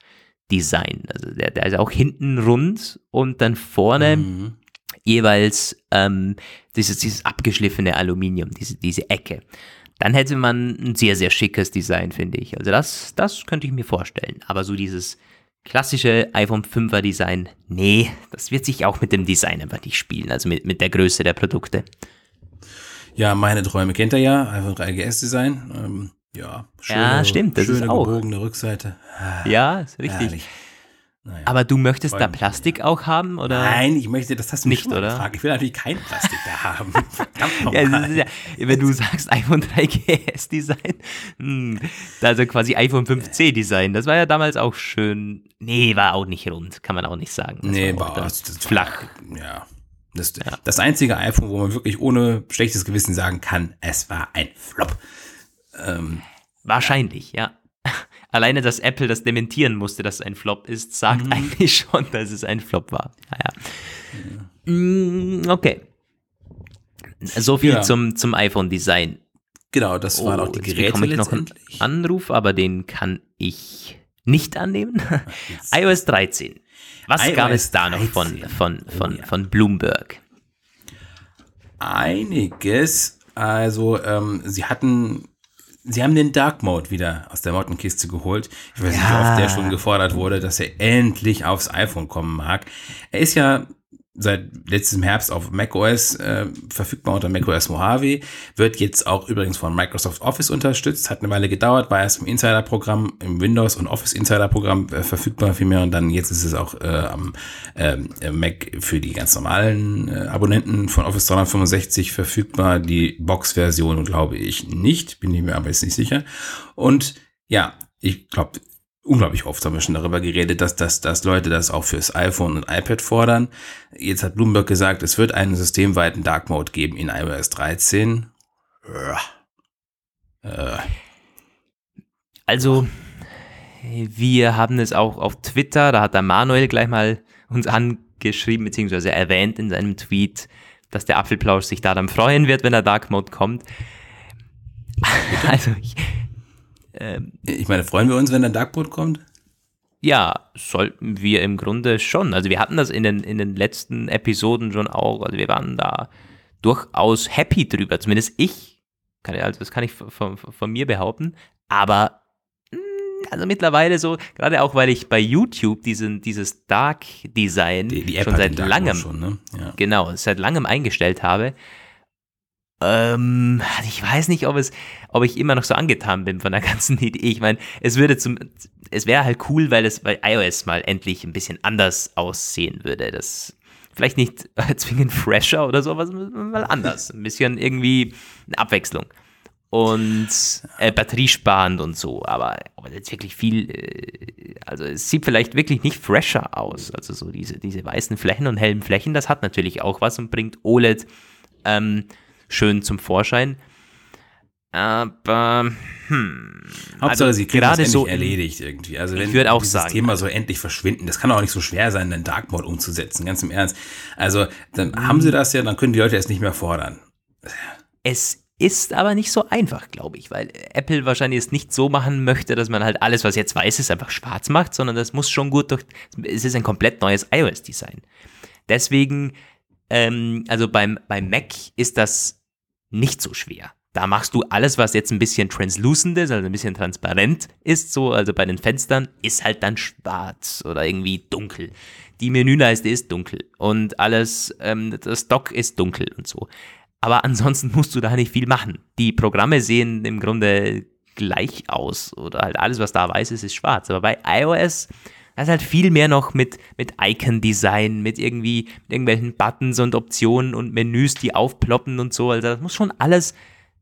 Design. Also der, der ist auch hinten rund und dann vorne Mhm. Jeweils ähm, dieses, dieses abgeschliffene Aluminium, diese, diese Ecke. Dann hätte man ein sehr, sehr schickes Design, finde ich. Also das, das könnte ich mir vorstellen. Aber so dieses klassische iPhone 5er Design, nee, das wird sich auch mit dem Design einfach nicht spielen, also mit, mit der Größe der Produkte. Ja, meine Träume kennt ihr ja, iPhone 3GS Design. Ähm, ja, Ja, stimmt, das ist schöne auch. gebogene Rückseite. Ah, Ja, ist richtig. herrlich. Naja. Aber du möchtest da. Plastik auch haben, oder? Nein, ich möchte, das hast du Nicht, oder? gefragt. Ich will natürlich kein Plastik da haben. Verdammt Ja, ja, wenn du sagst iPhone 3GS Design, hm, also quasi iPhone 5C Design, das war ja damals auch schön. Nee, war auch nicht rund, kann man auch nicht sagen. Das Nee, auch war da das, das flach. War, ja. Das, das einzige iPhone, wo man wirklich ohne schlechtes Gewissen sagen kann, es war ein Flop. Ähm, Wahrscheinlich, ja. Alleine, dass Apple das dementieren musste, dass es ein Flop ist, sagt Mhm. eigentlich schon, dass es ein Flop war. Naja. Mm, Okay. So viel Ja. zum, zum iPhone-Design. genau, das waren auch die Oh, jetzt Geräte bekomme ich noch einen. Anruf, aber den kann ich nicht annehmen. IOS 13. Was iOS gab es da noch von, 13. von, von, Oh ja. von Bloomberg? Einiges. Also, ähm, sie hatten, sie haben den Dark Mode wieder aus der Mottenkiste geholt. Ich weiß nicht, wie Ja. oft der schon gefordert wurde, dass er endlich aufs iPhone kommen mag. Er ist ja seit letztem Herbst auf macOS äh, verfügbar unter macOS Mojave, wird jetzt auch übrigens von Microsoft Office unterstützt, hat eine Weile gedauert, war erst im Insider-Programm, im Windows- und Office-Insider-Programm äh, verfügbar vielmehr. Und dann jetzt ist es auch äh, am ähm, äh, Mac für die ganz normalen äh, Abonnenten. Von Office 365 verfügbar, die Box-Version glaube ich nicht, bin ich mir aber jetzt nicht sicher. Und ja, ich glaube, unglaublich oft haben wir schon darüber geredet, dass, dass, dass Leute das auch fürs iPhone und iPad fordern. Jetzt hat Bloomberg gesagt, es wird einen systemweiten Dark Mode geben in iOS 13. Ja. Äh, Also, wir haben es auch auf Twitter, da hat der Manuel gleich mal uns angeschrieben, beziehungsweise erwähnt in seinem Tweet, dass der Apfelplausch sich da dann freuen wird, wenn der Dark Mode kommt. Also, ich, ich meine, freuen wir uns, wenn der Dark Mode kommt? ja, sollten wir im Grunde schon. Also, wir hatten das in den, in den letzten Episoden schon auch, also wir waren da durchaus happy drüber, zumindest ich. Kann, also das kann ich von, von, von mir behaupten. Aber mh, also mittlerweile so, gerade auch weil ich bei YouTube diesen, dieses Dark Design Die, die schon seit langem, schon, ne? Ja. genau, seit langem eingestellt habe. Ähm, ich weiß nicht, ob es, ob ich immer noch so angetan bin von der ganzen Idee. Ich meine, es würde zum, es wäre halt cool, weil es bei iOS mal endlich ein bisschen anders aussehen würde. Das vielleicht nicht zwingend fresher oder so, aber mal anders. Ein bisschen irgendwie eine Abwechslung. Und äh, batteriesparend und so, aber, aber jetzt wirklich viel, äh, also es sieht vielleicht wirklich nicht fresher aus. Also so diese, diese weißen Flächen und hellen Flächen, das hat natürlich auch was und bringt OLED ähm, schön zum Vorschein. Aber, hm. Hauptsache, also sie kriegen das gerade so erledigt irgendwie. Also wenn würd auch dieses sagen. Thema so endlich verschwinden, das kann auch nicht so schwer sein, den Dark Mode umzusetzen, ganz im Ernst. Also dann haben sie das ja, dann können die Leute es nicht mehr fordern. Es ist aber nicht so einfach, glaube ich, weil Apple wahrscheinlich es nicht so machen möchte, dass man halt alles, was jetzt weiß ist, einfach schwarz macht, sondern das muss schon gut durch. Es ist ein komplett neues iOS-Design. Deswegen, ähm, also beim, beim Mac ist das nicht so schwer. Da machst du alles, was jetzt ein bisschen translucent ist, also ein bisschen transparent ist, so, also bei den Fenstern, ist halt dann schwarz oder irgendwie dunkel. Die Menüleiste ist dunkel und alles, ähm, das Dock ist dunkel und so. Aber ansonsten musst du da nicht viel machen. Die Programme sehen im Grunde gleich aus oder halt alles, was da weiß ist, ist schwarz. Aber bei iOS, da ist halt viel mehr noch mit, mit Icon-Design, mit irgendwie mit irgendwelchen Buttons und Optionen und Menüs, die aufploppen und so. Also das muss schon alles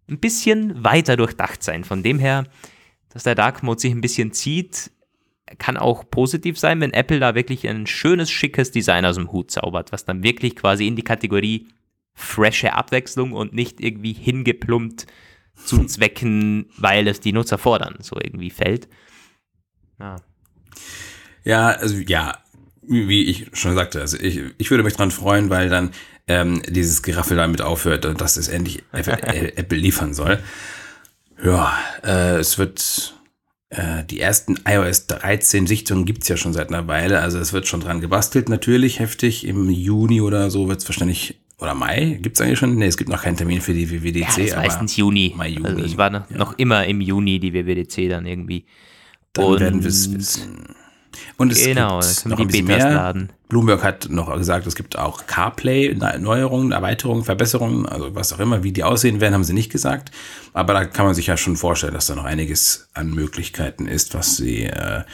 ein bisschen weiter durchdacht sein. Von dem her, dass der Dark Mode sich ein bisschen zieht, kann auch positiv sein, wenn Apple da wirklich ein schönes, schickes Design aus dem Hut zaubert, was dann wirklich quasi in die Kategorie frische Abwechslung und nicht irgendwie hingeplumpt zu Zwecken, weil es die Nutzer fordern, so irgendwie fällt. Ja. Ja, also ja, wie ich schon sagte, also ich, ich würde mich dran freuen, weil dann ähm, dieses Geraffel damit aufhört und dass es endlich Apple, äh, Apple liefern soll. Ja, äh, es wird äh, die ersten iOS 13 Sichtungen gibt's ja schon seit einer Weile, also es wird schon dran gebastelt, natürlich heftig. Im Juni oder so wird's wahrscheinlich, oder Mai, gibt's eigentlich schon? Nee, es gibt noch keinen Termin für die Ja, WWDC, das ist aber meistens Juni. Mai, Juni. Also es war noch, Ja. noch immer im Juni die WWDC dann irgendwie. dann Und- werden wir es wissen. Und es Genau, gibt noch ein bisschen Betas mehr. laden. Bloomberg hat noch gesagt, es gibt auch CarPlay, Ne- Neuerungen, Erweiterungen, Verbesserungen, also was auch immer, wie die aussehen werden, haben sie nicht gesagt. Aber da kann man sich ja schon vorstellen, dass da noch einiges an Möglichkeiten ist, was sie äh,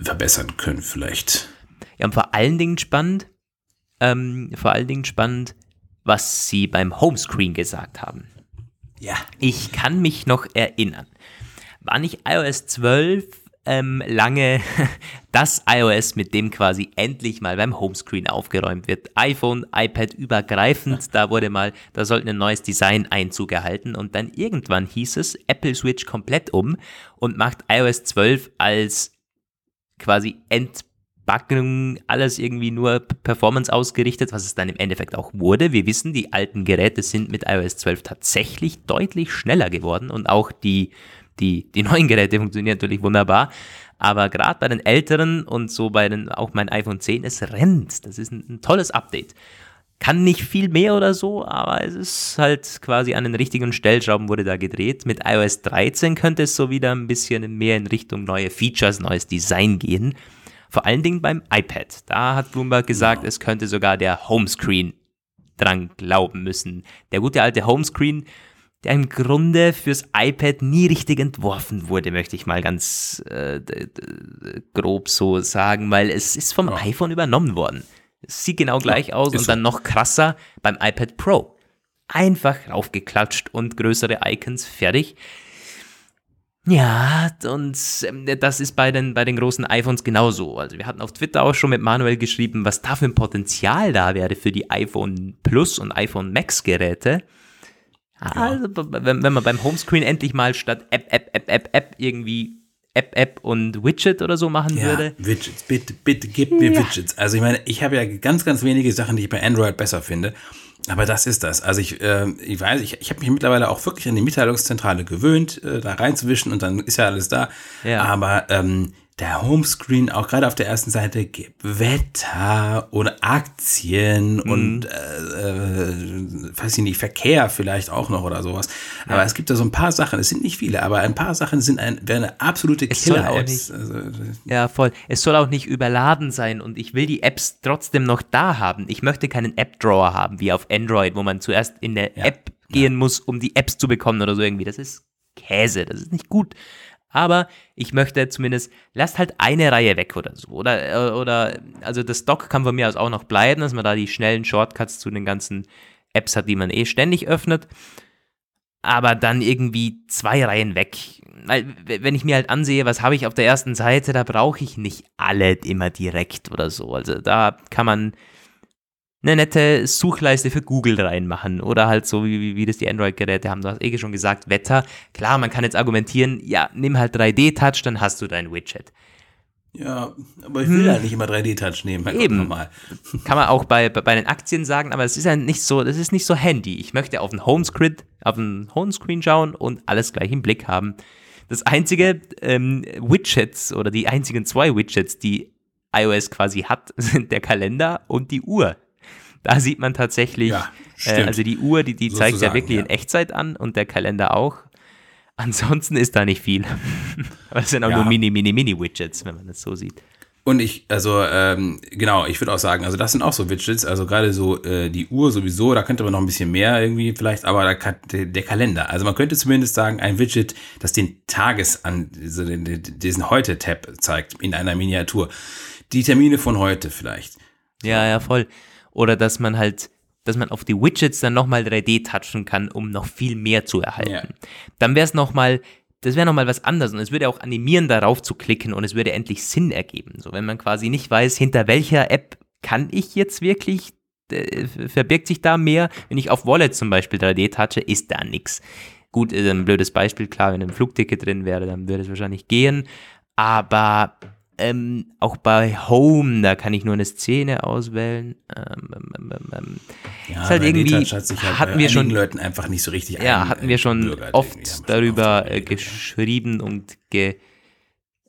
verbessern können vielleicht. Ja, und vor allen Dingen spannend, ähm, vor allen Dingen spannend, was sie beim Homescreen gesagt haben. Ja. Ich kann mich noch erinnern. War nicht iOS 12 ähm, lange das iOS, mit dem quasi endlich mal beim Homescreen aufgeräumt wird? iPhone, iPad übergreifend, da wurde mal, da sollte ein neues Design Einzug erhalten und dann irgendwann hieß es, Apple switcht komplett um und macht iOS 12 als quasi Entbackung, alles irgendwie nur Performance ausgerichtet, was es dann im Endeffekt auch wurde. Wir wissen, die alten Geräte sind mit iOS 12 tatsächlich deutlich schneller geworden und auch die, Die, die neuen Geräte funktionieren natürlich wunderbar, aber gerade bei den älteren und so bei den, auch mein iPhone 10, es rennt. Das ist ein, ein tolles Update. Kann nicht viel mehr oder so, aber es ist halt quasi an den richtigen Stellschrauben wurde da gedreht. Mit iOS 13 könnte es so wieder ein bisschen mehr in Richtung neue Features, neues Design gehen. Vor allen Dingen beim iPad. Da hat Bloomberg gesagt, ja. es könnte sogar der Homescreen dran glauben müssen. Der gute alte Homescreen, der im Grunde fürs iPad nie richtig entworfen wurde, möchte ich mal ganz äh, grob so sagen, weil es ist vom ja. iPhone übernommen worden. Es sieht genau gleich ja, aus und so. dann noch krasser beim iPad Pro. Einfach raufgeklatscht und größere Icons fertig. Ja, und ähm, das ist bei den, bei den großen iPhones genauso. Also wir hatten auf Twitter auch schon mit Manuel geschrieben, was da für ein Potenzial da wäre für die iPhone Plus und iPhone Max Geräte. Ja. Also wenn, wenn man beim Homescreen endlich mal statt App, App, App, App, App irgendwie App, App und Widget oder so machen ja, würde. Widgets, bitte, bitte gib mir ja. Widgets. Also ich meine, ich habe ja ganz, ganz wenige Sachen, die ich bei Android besser finde. Aber das ist das. Also ich, äh, ich weiß, ich, ich habe mich mittlerweile auch wirklich an die Mitteilungszentrale gewöhnt, äh, da reinzuwischen und dann ist ja alles da. Ja. Aber ähm, der Homescreen auch gerade auf der ersten Seite gibt Wetter und Aktien mhm. und äh, äh, weiß ich nicht, Verkehr vielleicht auch noch oder sowas. Aber ja. es gibt da so ein paar Sachen, es sind nicht viele, aber ein paar Sachen sind ein, wäre eine absolute Killer-Apps. Also, ja, voll. Es soll auch nicht überladen sein und ich will die Apps trotzdem noch da haben. Ich möchte keinen App-Drawer haben, wie auf Android, wo man zuerst in der ja. App gehen ja. muss, um die Apps zu bekommen oder so irgendwie. Das ist Käse, das ist nicht gut aber ich möchte zumindest, lasst halt eine Reihe weg oder so. Oder, äh, oder also das Dock kann von mir aus auch noch bleiben, dass man da die schnellen Shortcuts zu den ganzen Apps hat, die man eh ständig öffnet. Aber dann irgendwie zwei Reihen weg. Wenn ich mir halt ansehe, was habe ich auf der ersten Seite, da brauche ich nicht alle immer direkt oder so. Also da kann man eine nette Suchleiste für Google reinmachen oder halt so, wie, wie das die Android-Geräte haben. Du hast eh schon gesagt, Wetter. Klar, man kann jetzt argumentieren, ja, nimm halt 3D-Touch, dann hast du dein Widget. Ja, aber ich will hm. ja nicht immer 3D-Touch nehmen. Halt Eben. Normal. Kann man auch bei, bei den Aktien sagen, aber es ist ja nicht so, das ist nicht so handy. Ich möchte auf den Homescreen, auf den Homescreen schauen und alles gleich im Blick haben. Das einzige ähm, Widgets oder die einzigen zwei Widgets, die iOS quasi hat, sind der Kalender und die Uhr. Da sieht man tatsächlich, ja, äh, also die Uhr, die, die zeigt ja wirklich ja. in Echtzeit an und der Kalender auch. Ansonsten ist da nicht viel. Aber es sind auch ja. nur Mini, Mini, Mini-Widgets, wenn man das so sieht. Und ich, also ähm, genau, ich würde auch sagen, also das sind auch so Widgets, also gerade so äh, die Uhr sowieso, da könnte man noch ein bisschen mehr irgendwie vielleicht, aber der, der, Kalender, also man könnte zumindest sagen, ein Widget, das den Tagesan, also den, diesen Heute-Tab zeigt in einer Miniatur. Die Termine von heute vielleicht. Ja, ja, voll oder dass man halt, dass man auf die Widgets dann nochmal 3D touchen kann, um noch viel mehr zu erhalten. Ja. Dann wäre es nochmal, das wäre nochmal was anderes und es würde auch animieren, darauf zu klicken und es würde endlich Sinn ergeben. So, wenn man quasi nicht weiß, hinter welcher App kann ich jetzt wirklich, äh, verbirgt sich da mehr. Wenn ich auf Wallet zum Beispiel 3D touche, ist da nichts. Gut, ist ein blödes Beispiel, klar, wenn ein Flugticket drin wäre, dann würde es wahrscheinlich gehen. Aber ähm, auch bei Home, da kann ich nur eine Szene auswählen. Ähm, ähm, ähm, ähm, ähm. ja, ist halt irgendwie hat sich halt hatten wir schon Leuten einfach nicht so richtig Ja, ein, hatten wir schon oft darüber äh, geschrieben und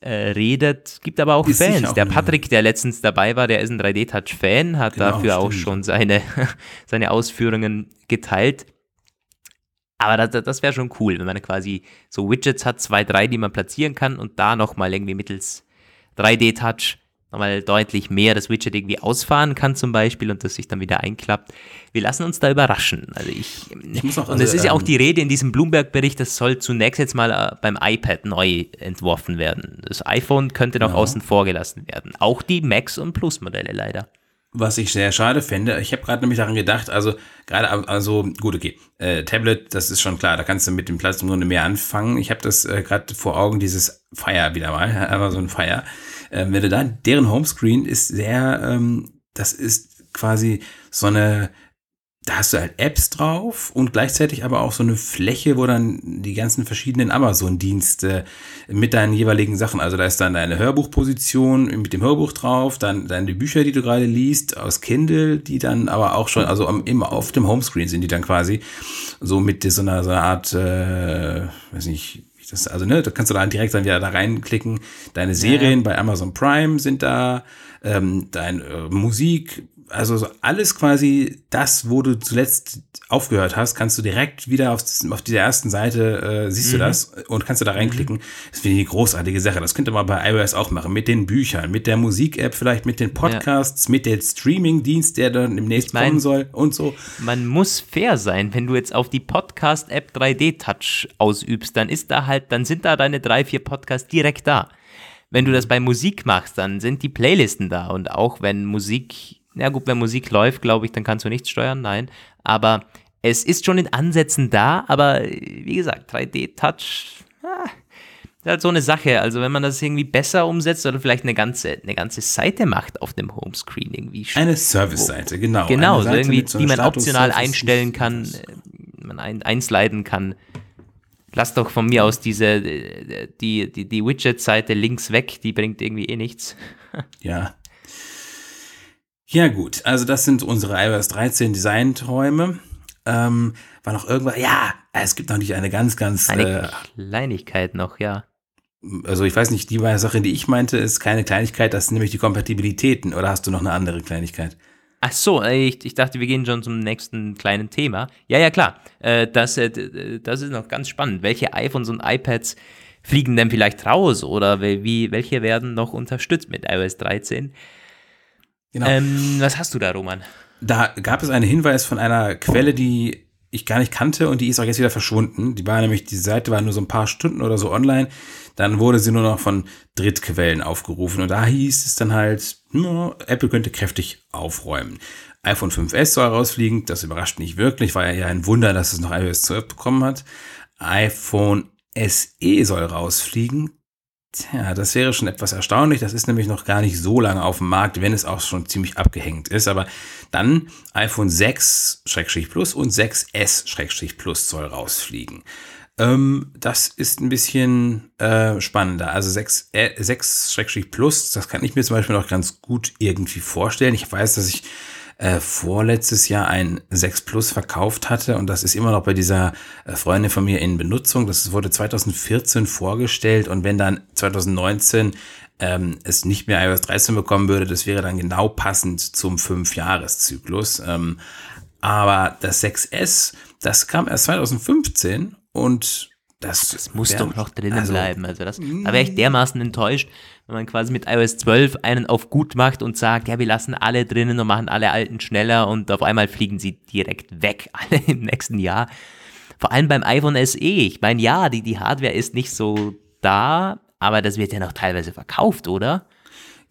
geredet. Es gibt aber auch ist Fans. Auch der Patrick, der letztens dabei war, der ist ein 3D-Touch-Fan, hat genau, dafür stimmt. auch schon seine, seine Ausführungen geteilt. Aber das, das wäre schon cool, wenn man quasi so Widgets hat, zwei, drei, die man platzieren kann und da nochmal irgendwie mittels 3D-Touch nochmal deutlich mehr das Widget irgendwie ausfahren kann zum Beispiel und das sich dann wieder einklappt. Wir lassen uns da überraschen. Also ich, ich muss auch, und es also, ist ja auch ähm, die Rede in diesem Bloomberg-Bericht, das soll zunächst jetzt mal äh, beim iPad neu entworfen werden. Das iPhone könnte noch ja. außen vor gelassen werden. Auch die Max- und Plus-Modelle leider. Was ich sehr schade fände, ich habe gerade nämlich daran gedacht, also gerade, also gut, okay, äh, Tablet, das ist schon klar, da kannst du mit dem Platz im Grunde mehr anfangen. Ich habe das äh, gerade vor Augen, dieses Fire wieder mal, Amazon Fire. Äh, wenn du da, deren Homescreen ist sehr, ähm, das ist quasi so eine, da hast du halt Apps drauf und gleichzeitig aber auch so eine Fläche, wo dann die ganzen verschiedenen Amazon-Dienste mit deinen jeweiligen Sachen, also da ist dann deine Hörbuchposition mit dem Hörbuch drauf, dann deine Bücher, die du gerade liest aus Kindle, die dann aber auch schon, also immer auf dem Homescreen sind die dann quasi so mit so einer, so einer Art, äh, weiß nicht, Das, also, ne, da kannst du da direkt dann wieder da reinklicken. Deine Serien ja. bei Amazon Prime sind da, ähm, deine äh, Musik, also so alles quasi das, wo du zuletzt aufgehört hast, kannst du direkt wieder auf, auf dieser ersten Seite, äh, siehst mhm. du das und kannst du da reinklicken. Mhm. Das finde ich eine großartige Sache. Das könnte man bei iOS auch machen. Mit den Büchern, mit der Musik-App, vielleicht mit den Podcasts, ja. mit dem Streaming-Dienst, der dann demnächst ich mein, kommen soll und so. Man muss fair sein. Wenn du jetzt auf die Podcast-App 3D-Touch ausübst, dann ist da halt, dann sind da deine drei, vier Podcasts direkt da. Wenn du das bei Musik machst, dann sind die Playlisten da. Und auch wenn Musik ja gut, wenn Musik läuft, glaube ich, dann kannst du nichts steuern, nein. Aber es ist schon in Ansätzen da, aber wie gesagt, 3D-Touch, ah, ist halt so eine Sache. Also wenn man das irgendwie besser umsetzt oder vielleicht eine ganze, eine ganze Seite macht auf dem Homescreen irgendwie. Eine Service-Seite, genau. Genau, so irgendwie, so die man optional einstellen kann, äh, man ein, einsliden kann. Lass doch von mir aus diese, äh, die, die, die Widget-Seite links weg, die bringt irgendwie eh nichts. Ja, ja, gut. Also, das sind unsere iOS 13 Designträume. Ähm, war noch irgendwas? Ja, es gibt noch nicht eine ganz, ganz. Eine äh, Kleinigkeit noch, ja. Also, ich weiß nicht, die Sache, die ich meinte, ist keine Kleinigkeit, das sind nämlich die Kompatibilitäten. Oder hast du noch eine andere Kleinigkeit? Ach so, äh, ich, ich dachte, wir gehen schon zum nächsten kleinen Thema. Ja, ja, klar. Äh, das, äh, das ist noch ganz spannend. Welche iPhones und iPads fliegen denn vielleicht raus? Oder wie, welche werden noch unterstützt mit iOS 13? Genau. Ähm, was hast du da, Roman? Da gab es einen Hinweis von einer Quelle, die ich gar nicht kannte und die ist auch jetzt wieder verschwunden. Die war nämlich, die Seite war nur so ein paar Stunden oder so online. Dann wurde sie nur noch von Drittquellen aufgerufen und da hieß es dann halt, no, Apple könnte kräftig aufräumen. iPhone 5S soll rausfliegen, das überrascht nicht wirklich, war ja ein Wunder, dass es noch iOS 12 bekommen hat. iPhone SE soll rausfliegen, Tja, das wäre schon etwas erstaunlich. Das ist nämlich noch gar nicht so lange auf dem Markt, wenn es auch schon ziemlich abgehängt ist. Aber dann iPhone 6-Plus und 6S-Plus soll rausfliegen. Ähm, das ist ein bisschen äh, spannender. Also 6, äh, 6-Plus, das kann ich mir zum Beispiel noch ganz gut irgendwie vorstellen. Ich weiß, dass ich äh, vorletztes Jahr ein 6 Plus verkauft hatte und das ist immer noch bei dieser äh, Freundin von mir in Benutzung. Das wurde 2014 vorgestellt und wenn dann 2019 ähm, es nicht mehr iOS 13 bekommen würde, das wäre dann genau passend zum 5-Jahres-Zyklus. Ähm, aber das 6S, das kam erst 2015 und das, das muss doch noch drinnen also, bleiben. Also das, da wäre ich dermaßen enttäuscht, wenn man quasi mit iOS 12 einen auf gut macht und sagt, ja, wir lassen alle drinnen und machen alle alten schneller und auf einmal fliegen sie direkt weg, alle im nächsten Jahr. Vor allem beim iPhone SE. Ich meine, ja, die, die Hardware ist nicht so da, aber das wird ja noch teilweise verkauft, oder?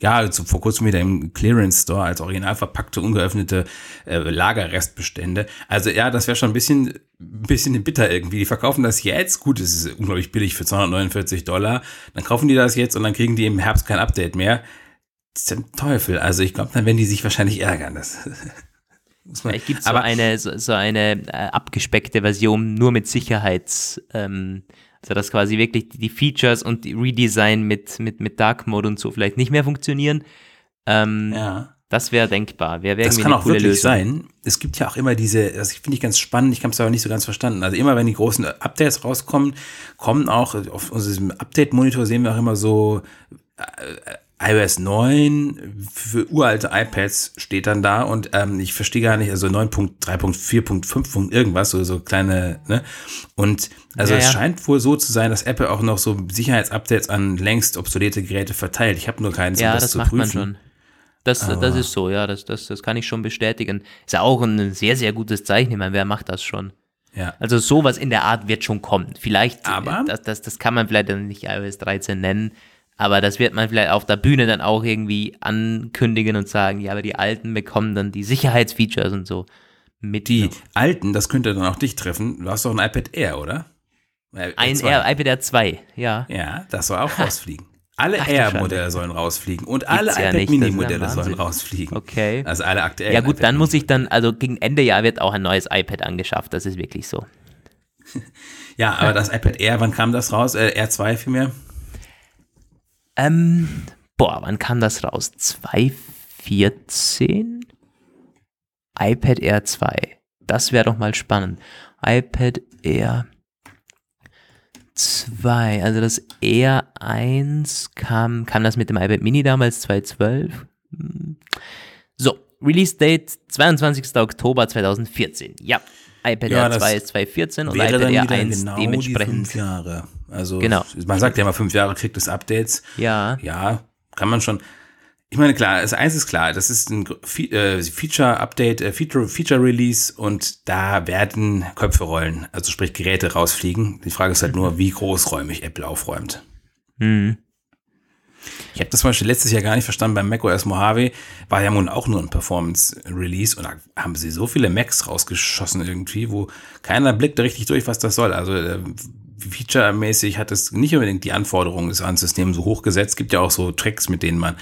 Ja, also vor kurzem wieder im Clearance Store als original verpackte, ungeöffnete äh, Lagerrestbestände. Also ja, das wäre schon ein bisschen, bisschen bitter irgendwie. Die verkaufen das jetzt, gut, es ist unglaublich billig für 249 Dollar. Dann kaufen die das jetzt und dann kriegen die im Herbst kein Update mehr. Das ist ein Teufel. Also ich glaube, dann werden die sich wahrscheinlich ärgern. Das muss man, Vielleicht gibt es so eine, so, so eine äh, abgespeckte Version nur mit Sicherheits... Ähm, also dass quasi wirklich die Features und die Redesign mit, mit, mit Dark Mode und so vielleicht nicht mehr funktionieren. Ähm, ja. Das wäre denkbar. Wär, wär das kann auch wirklich Lösung. sein. Es gibt ja auch immer diese, das finde ich ganz spannend, ich habe es aber nicht so ganz verstanden. Also immer wenn die großen Updates rauskommen, kommen auch auf unserem Update-Monitor sehen wir auch immer so äh, iOS 9 für uralte iPads steht dann da und ähm, ich verstehe gar nicht, also 9.3.4.5. irgendwas, so, so kleine, ne? Und also ja, es ja. scheint wohl so zu sein, dass Apple auch noch so Sicherheitsupdates an längst obsolete Geräte verteilt. Ich habe nur keinen, ja, um das, das zu macht Man schon. Das, das ist so, ja, das, das, das kann ich schon bestätigen. Ist ja auch ein sehr, sehr gutes Zeichen. Ich meine, wer macht das schon? Ja. Also sowas in der Art wird schon kommen. Vielleicht, aber das, das, das kann man vielleicht nicht iOS 13 nennen. Aber das wird man vielleicht auf der Bühne dann auch irgendwie ankündigen und sagen, ja, aber die Alten bekommen dann die Sicherheitsfeatures und so mit. Die Alten, das könnte dann auch dich treffen. Du hast doch ein iPad Air, oder? Äh, ein Air, iPad Air 2, ja. Ja, das soll auch rausfliegen. Alle Air-Modelle sollen rausfliegen und alle Gibt's iPad ja Mini-Modelle sollen rausfliegen. Okay. Also alle aktuellen. Ja gut, dann muss ich dann, also gegen Ende Jahr wird auch ein neues iPad angeschafft, das ist wirklich so. ja, aber das iPad Air, wann kam das raus? Äh, R2 vielmehr? Ähm, boah, wann kam das raus? 2014? iPad Air 2. Das wäre doch mal spannend. iPad Air 2, also das R1 kam, kam das mit dem iPad Mini damals 2012? Hm. So, Release Date 22. Oktober 2014. Ja, iPad Ja, Air das 2 ist 2014 und iPad Air wieder 1 genau dementsprechend. fünf Jahre. Also Genau. man sagt ja immer fünf Jahre kriegt es Updates. Ja, Ja, kann man schon. Ich meine, klar, das eins ist klar, das ist ein äh, Feature-Update, äh, Feature- Feature-Release und da werden Köpfe rollen, also sprich Geräte rausfliegen. Die Frage ist halt nur, wie großräumig Apple aufräumt. hm. Ich habe das zum Beispiel letztes Jahr gar nicht verstanden beim macOS Mojave, war ja nun auch nur ein Performance-Release und da haben sie so viele Macs rausgeschossen irgendwie, wo keiner blickte richtig durch, was das soll. Also äh, Feature-mäßig hat es nicht unbedingt die Anforderungen des Systems so hoch gesetzt. Es gibt ja auch so Tricks, mit denen man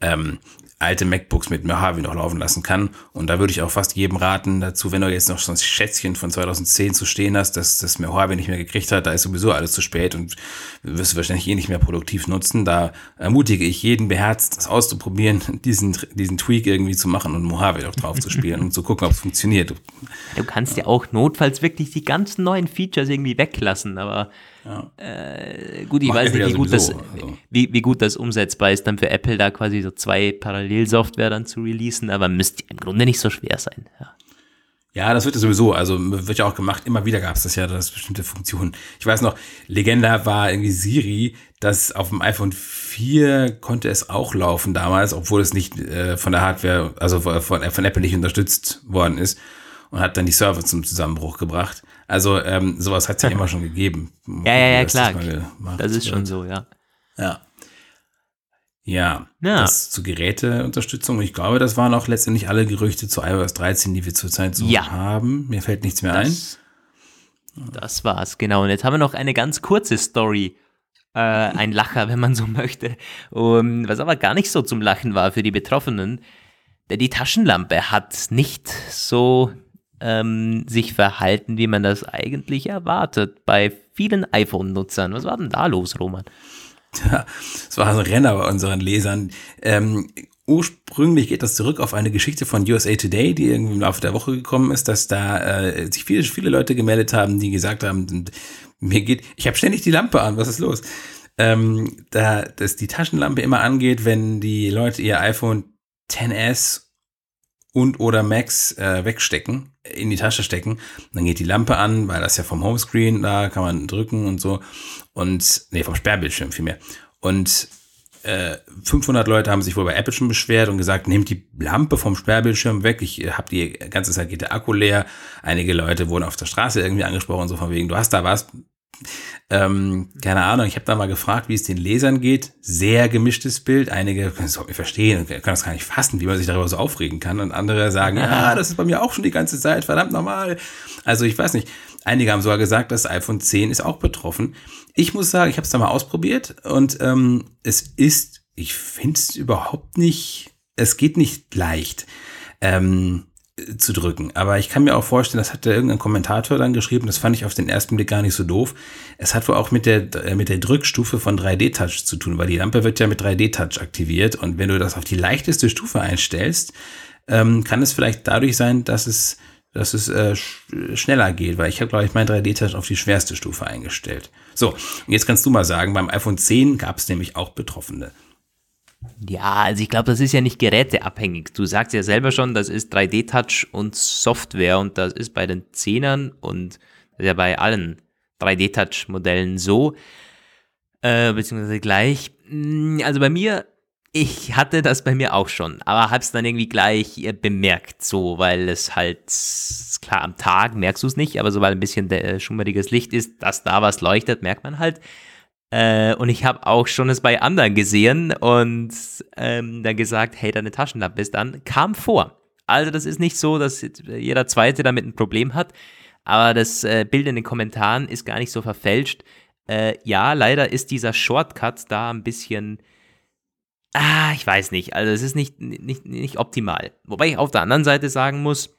ähm, alte MacBooks mit Mojave noch laufen lassen kann. Und da würde ich auch fast jedem raten dazu, wenn du jetzt noch so ein Schätzchen von 2010 zu stehen hast, dass das Mojave nicht mehr gekriegt hat, da ist sowieso alles zu spät und wirst du wahrscheinlich eh nicht mehr produktiv nutzen. Da ermutige ich jeden beherzt, das auszuprobieren, diesen, diesen Tweak irgendwie zu machen und Mojave auch drauf zu spielen und zu gucken, ob es funktioniert. Du kannst ja auch notfalls wirklich die ganzen neuen Features irgendwie weglassen, aber äh, gut, ich Macht weiß Apple nicht, wie ja gut, das, also. wie, wie gut das umsetzbar ist, dann für Apple da quasi so zwei Parallelsoftware dann zu releasen, aber müsste im Grunde nicht so schwer sein. Ja. Ja, das wird ja sowieso, also wird ja auch gemacht, immer wieder gab es das ja, dass bestimmte Funktionen. Ich weiß noch, Legenda war irgendwie Siri, das auf dem iPhone 4 konnte es auch laufen damals, obwohl es nicht äh, von der Hardware, also von, von Apple nicht unterstützt worden ist und hat dann die Server zum Zusammenbruch gebracht. Also ähm, sowas hat es ja immer schon gegeben. Ja, ja, ja, klar. gemacht Das ist schon so, ja. Ja. Ja, Ja. das zu Geräteunterstützung. Ich glaube, das waren auch letztendlich alle Gerüchte zu iOS 13, die wir zurzeit so Ja. haben. Mir fällt nichts mehr ein. Das, das war's, genau. Und jetzt haben wir noch eine ganz kurze Story. Äh, ein Lacher, wenn man so möchte. Um, was aber gar nicht so zum Lachen war für die Betroffenen. Denn die Taschenlampe hat nicht so ähm, sich verhalten, wie man das eigentlich erwartet bei vielen iPhone-Nutzern. Was war denn da los, Roman? Ja, es war ein Renner bei unseren Lesern. Ähm, ursprünglich geht das zurück auf eine Geschichte von USA Today, die irgendwie im Laufe der Woche gekommen ist, dass da äh, sich viele, viele Leute gemeldet haben, die gesagt haben, mir geht, ich habe ständig die Lampe an, was ist los? Ähm, da, dass die Taschenlampe immer angeht, wenn die Leute ihr iPhone 10s und oder Max äh, wegstecken, in die Tasche stecken, dann geht die Lampe an, weil das ja vom Homescreen, da kann man drücken und so. Und, nee, vom Sperrbildschirm vielmehr. Und äh, 500 Leute haben sich wohl bei Apple schon beschwert und gesagt, nehmt die Lampe vom Sperrbildschirm weg. Ich habe die ganze Zeit geht der Akku leer. Einige Leute wurden auf der Straße irgendwie angesprochen, so von wegen, du hast da was. Ähm, keine Ahnung, ich habe da mal gefragt, wie es den Lesern geht. Sehr gemischtes Bild. Einige können es überhaupt nicht verstehen und können das gar nicht fassen, wie man sich darüber so aufregen kann. Und andere sagen, ja, das ist bei mir auch schon die ganze Zeit, verdammt normal. Also ich weiß nicht. Einige haben sogar gesagt, das iPhone 10 ist auch betroffen. Ich muss sagen, ich habe es da mal ausprobiert und ähm, es ist, ich finde es überhaupt nicht, es geht nicht leicht. Ähm, zu drücken. Aber ich kann mir auch vorstellen, das hat da irgendein Kommentator dann geschrieben, das fand ich auf den ersten Blick gar nicht so doof. Es hat wohl auch mit der, äh, mit der Drückstufe von 3D-Touch zu tun, weil die Lampe wird ja mit 3D-Touch aktiviert und wenn du das auf die leichteste Stufe einstellst, ähm, kann es vielleicht dadurch sein, dass es, dass es äh, sch schneller geht, weil ich habe, glaube ich, mein 3D-Touch auf die schwerste Stufe eingestellt. So, und jetzt kannst du mal sagen, beim iPhone 10 gab es nämlich auch Betroffene. Ja, also ich glaube, das ist ja nicht geräteabhängig. Du sagst ja selber schon, das ist 3D-Touch und Software und das ist bei den Zehnern und ja bei allen 3D-Touch-Modellen so, äh, beziehungsweise gleich. Mm, Also bei mir, ich hatte das bei mir auch schon, aber hab's dann irgendwie gleich äh, bemerkt, so, weil es halt, klar, am Tag merkst du es nicht, aber sobald ein bisschen äh, schummeriges Licht ist, dass da was leuchtet, merkt man halt. Äh, und ich habe auch schon es bei anderen gesehen und ähm, dann gesagt, hey, deine Taschenlampe ist an. Kam vor. Also das ist nicht so, dass jeder Zweite damit ein Problem hat, aber das äh, Bild in den Kommentaren ist gar nicht so verfälscht. Äh, ja, leider ist dieser Shortcut da ein bisschen, ah, ich weiß nicht, also es ist nicht, nicht, nicht optimal. Wobei ich auf der anderen Seite sagen muss,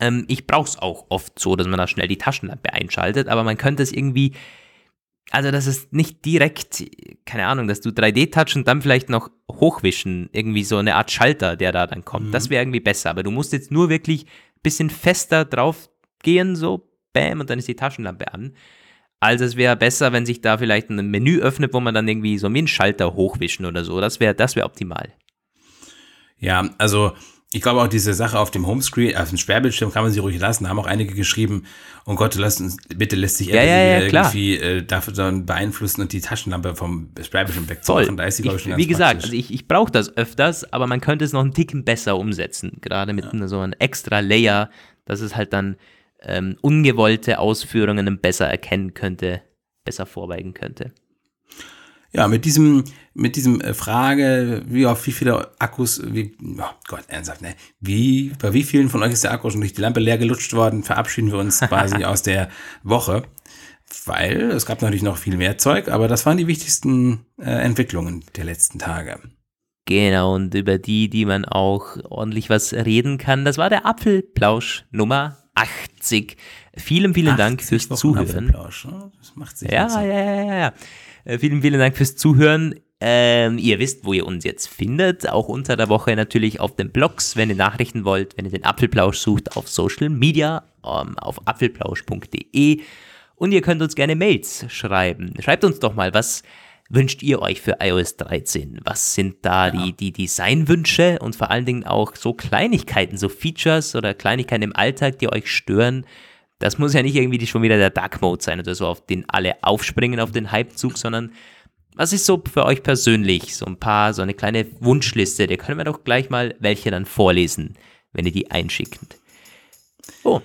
ähm, ich brauche es auch oft so, dass man da schnell die Taschenlampe einschaltet, aber man könnte es irgendwie also das ist nicht direkt, keine Ahnung, dass du 3D-Touch und dann vielleicht noch hochwischen, irgendwie so eine Art Schalter, der da dann kommt. Mhm. Das wäre irgendwie besser. Aber du musst jetzt nur wirklich ein bisschen fester drauf gehen, so, bam, und dann ist die Taschenlampe an. Also es wäre besser, wenn sich da vielleicht ein Menü öffnet, wo man dann irgendwie so einen Schalter hochwischen oder so. Das wäre das wäre optimal. Ja, also ich glaube auch diese Sache auf dem Homescreen, auf dem Sperrbildschirm kann man sie ruhig lassen. Da haben auch einige geschrieben, oh Gott, lass uns, bitte lässt sich ja, ja, ja, irgendwie äh, davon beeinflussen und die Taschenlampe vom Sperrbildschirm wegzumachen. Da ist sie, glaube ich, schon Wie gesagt, also ich, ich brauche das öfters, aber man könnte es noch einen Ticken besser umsetzen. Gerade mit so einem extra Layer, dass es halt dann ähm, ungewollte Ausführungen besser erkennen könnte, besser vorbeugen könnte. Ja, mit diesem, mit diesem äh, Frage, wie auf wie viele Akkus, wie, oh Gott, ernsthaft, ne? Wie, bei wie vielen von euch ist der Akku schon durch die Lampe leer gelutscht worden, verabschieden wir uns quasi aus der Woche. Weil es gab natürlich noch viel mehr Zeug, aber das waren die wichtigsten äh, Entwicklungen der letzten Tage. Genau, und über die, die man auch ordentlich was reden kann. Das war der Apfelplausch Nummer 80. Vielen, vielen Dank fürs Wochen Zuhören. Ne? Das macht sich ja, ja, ja, ja, ja. Äh, vielen, vielen Dank fürs Zuhören. Ähm, ihr wisst, wo ihr uns jetzt findet. Auch unter der Woche natürlich auf den Blogs, wenn ihr Nachrichten wollt, wenn ihr den Apfelplausch sucht, auf Social Media, ähm, auf apfelplausch.de. Und ihr könnt uns gerne Mails schreiben. Schreibt uns doch mal, was wünscht ihr euch für iOS 13? Was sind da ja. die, die Designwünsche und vor allen Dingen auch so Kleinigkeiten, so Features oder Kleinigkeiten im Alltag, die euch stören? Das muss ja nicht irgendwie schon wieder der Dark Mode sein oder so, auf den alle aufspringen auf den Hypezug, sondern was ist so für euch persönlich so ein paar, so eine kleine Wunschliste? Da können wir doch gleich mal welche dann vorlesen, wenn ihr die einschickt. Oh,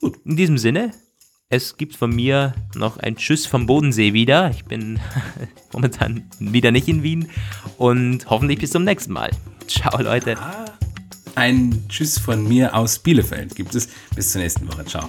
gut. In diesem Sinne, es gibt von mir noch ein Tschüss vom Bodensee wieder. Ich bin momentan wieder nicht in Wien und hoffentlich bis zum nächsten Mal. Ciao, Leute. Ein Tschüss von mir aus Bielefeld gibt es. Bis zur nächsten Woche. Ciao.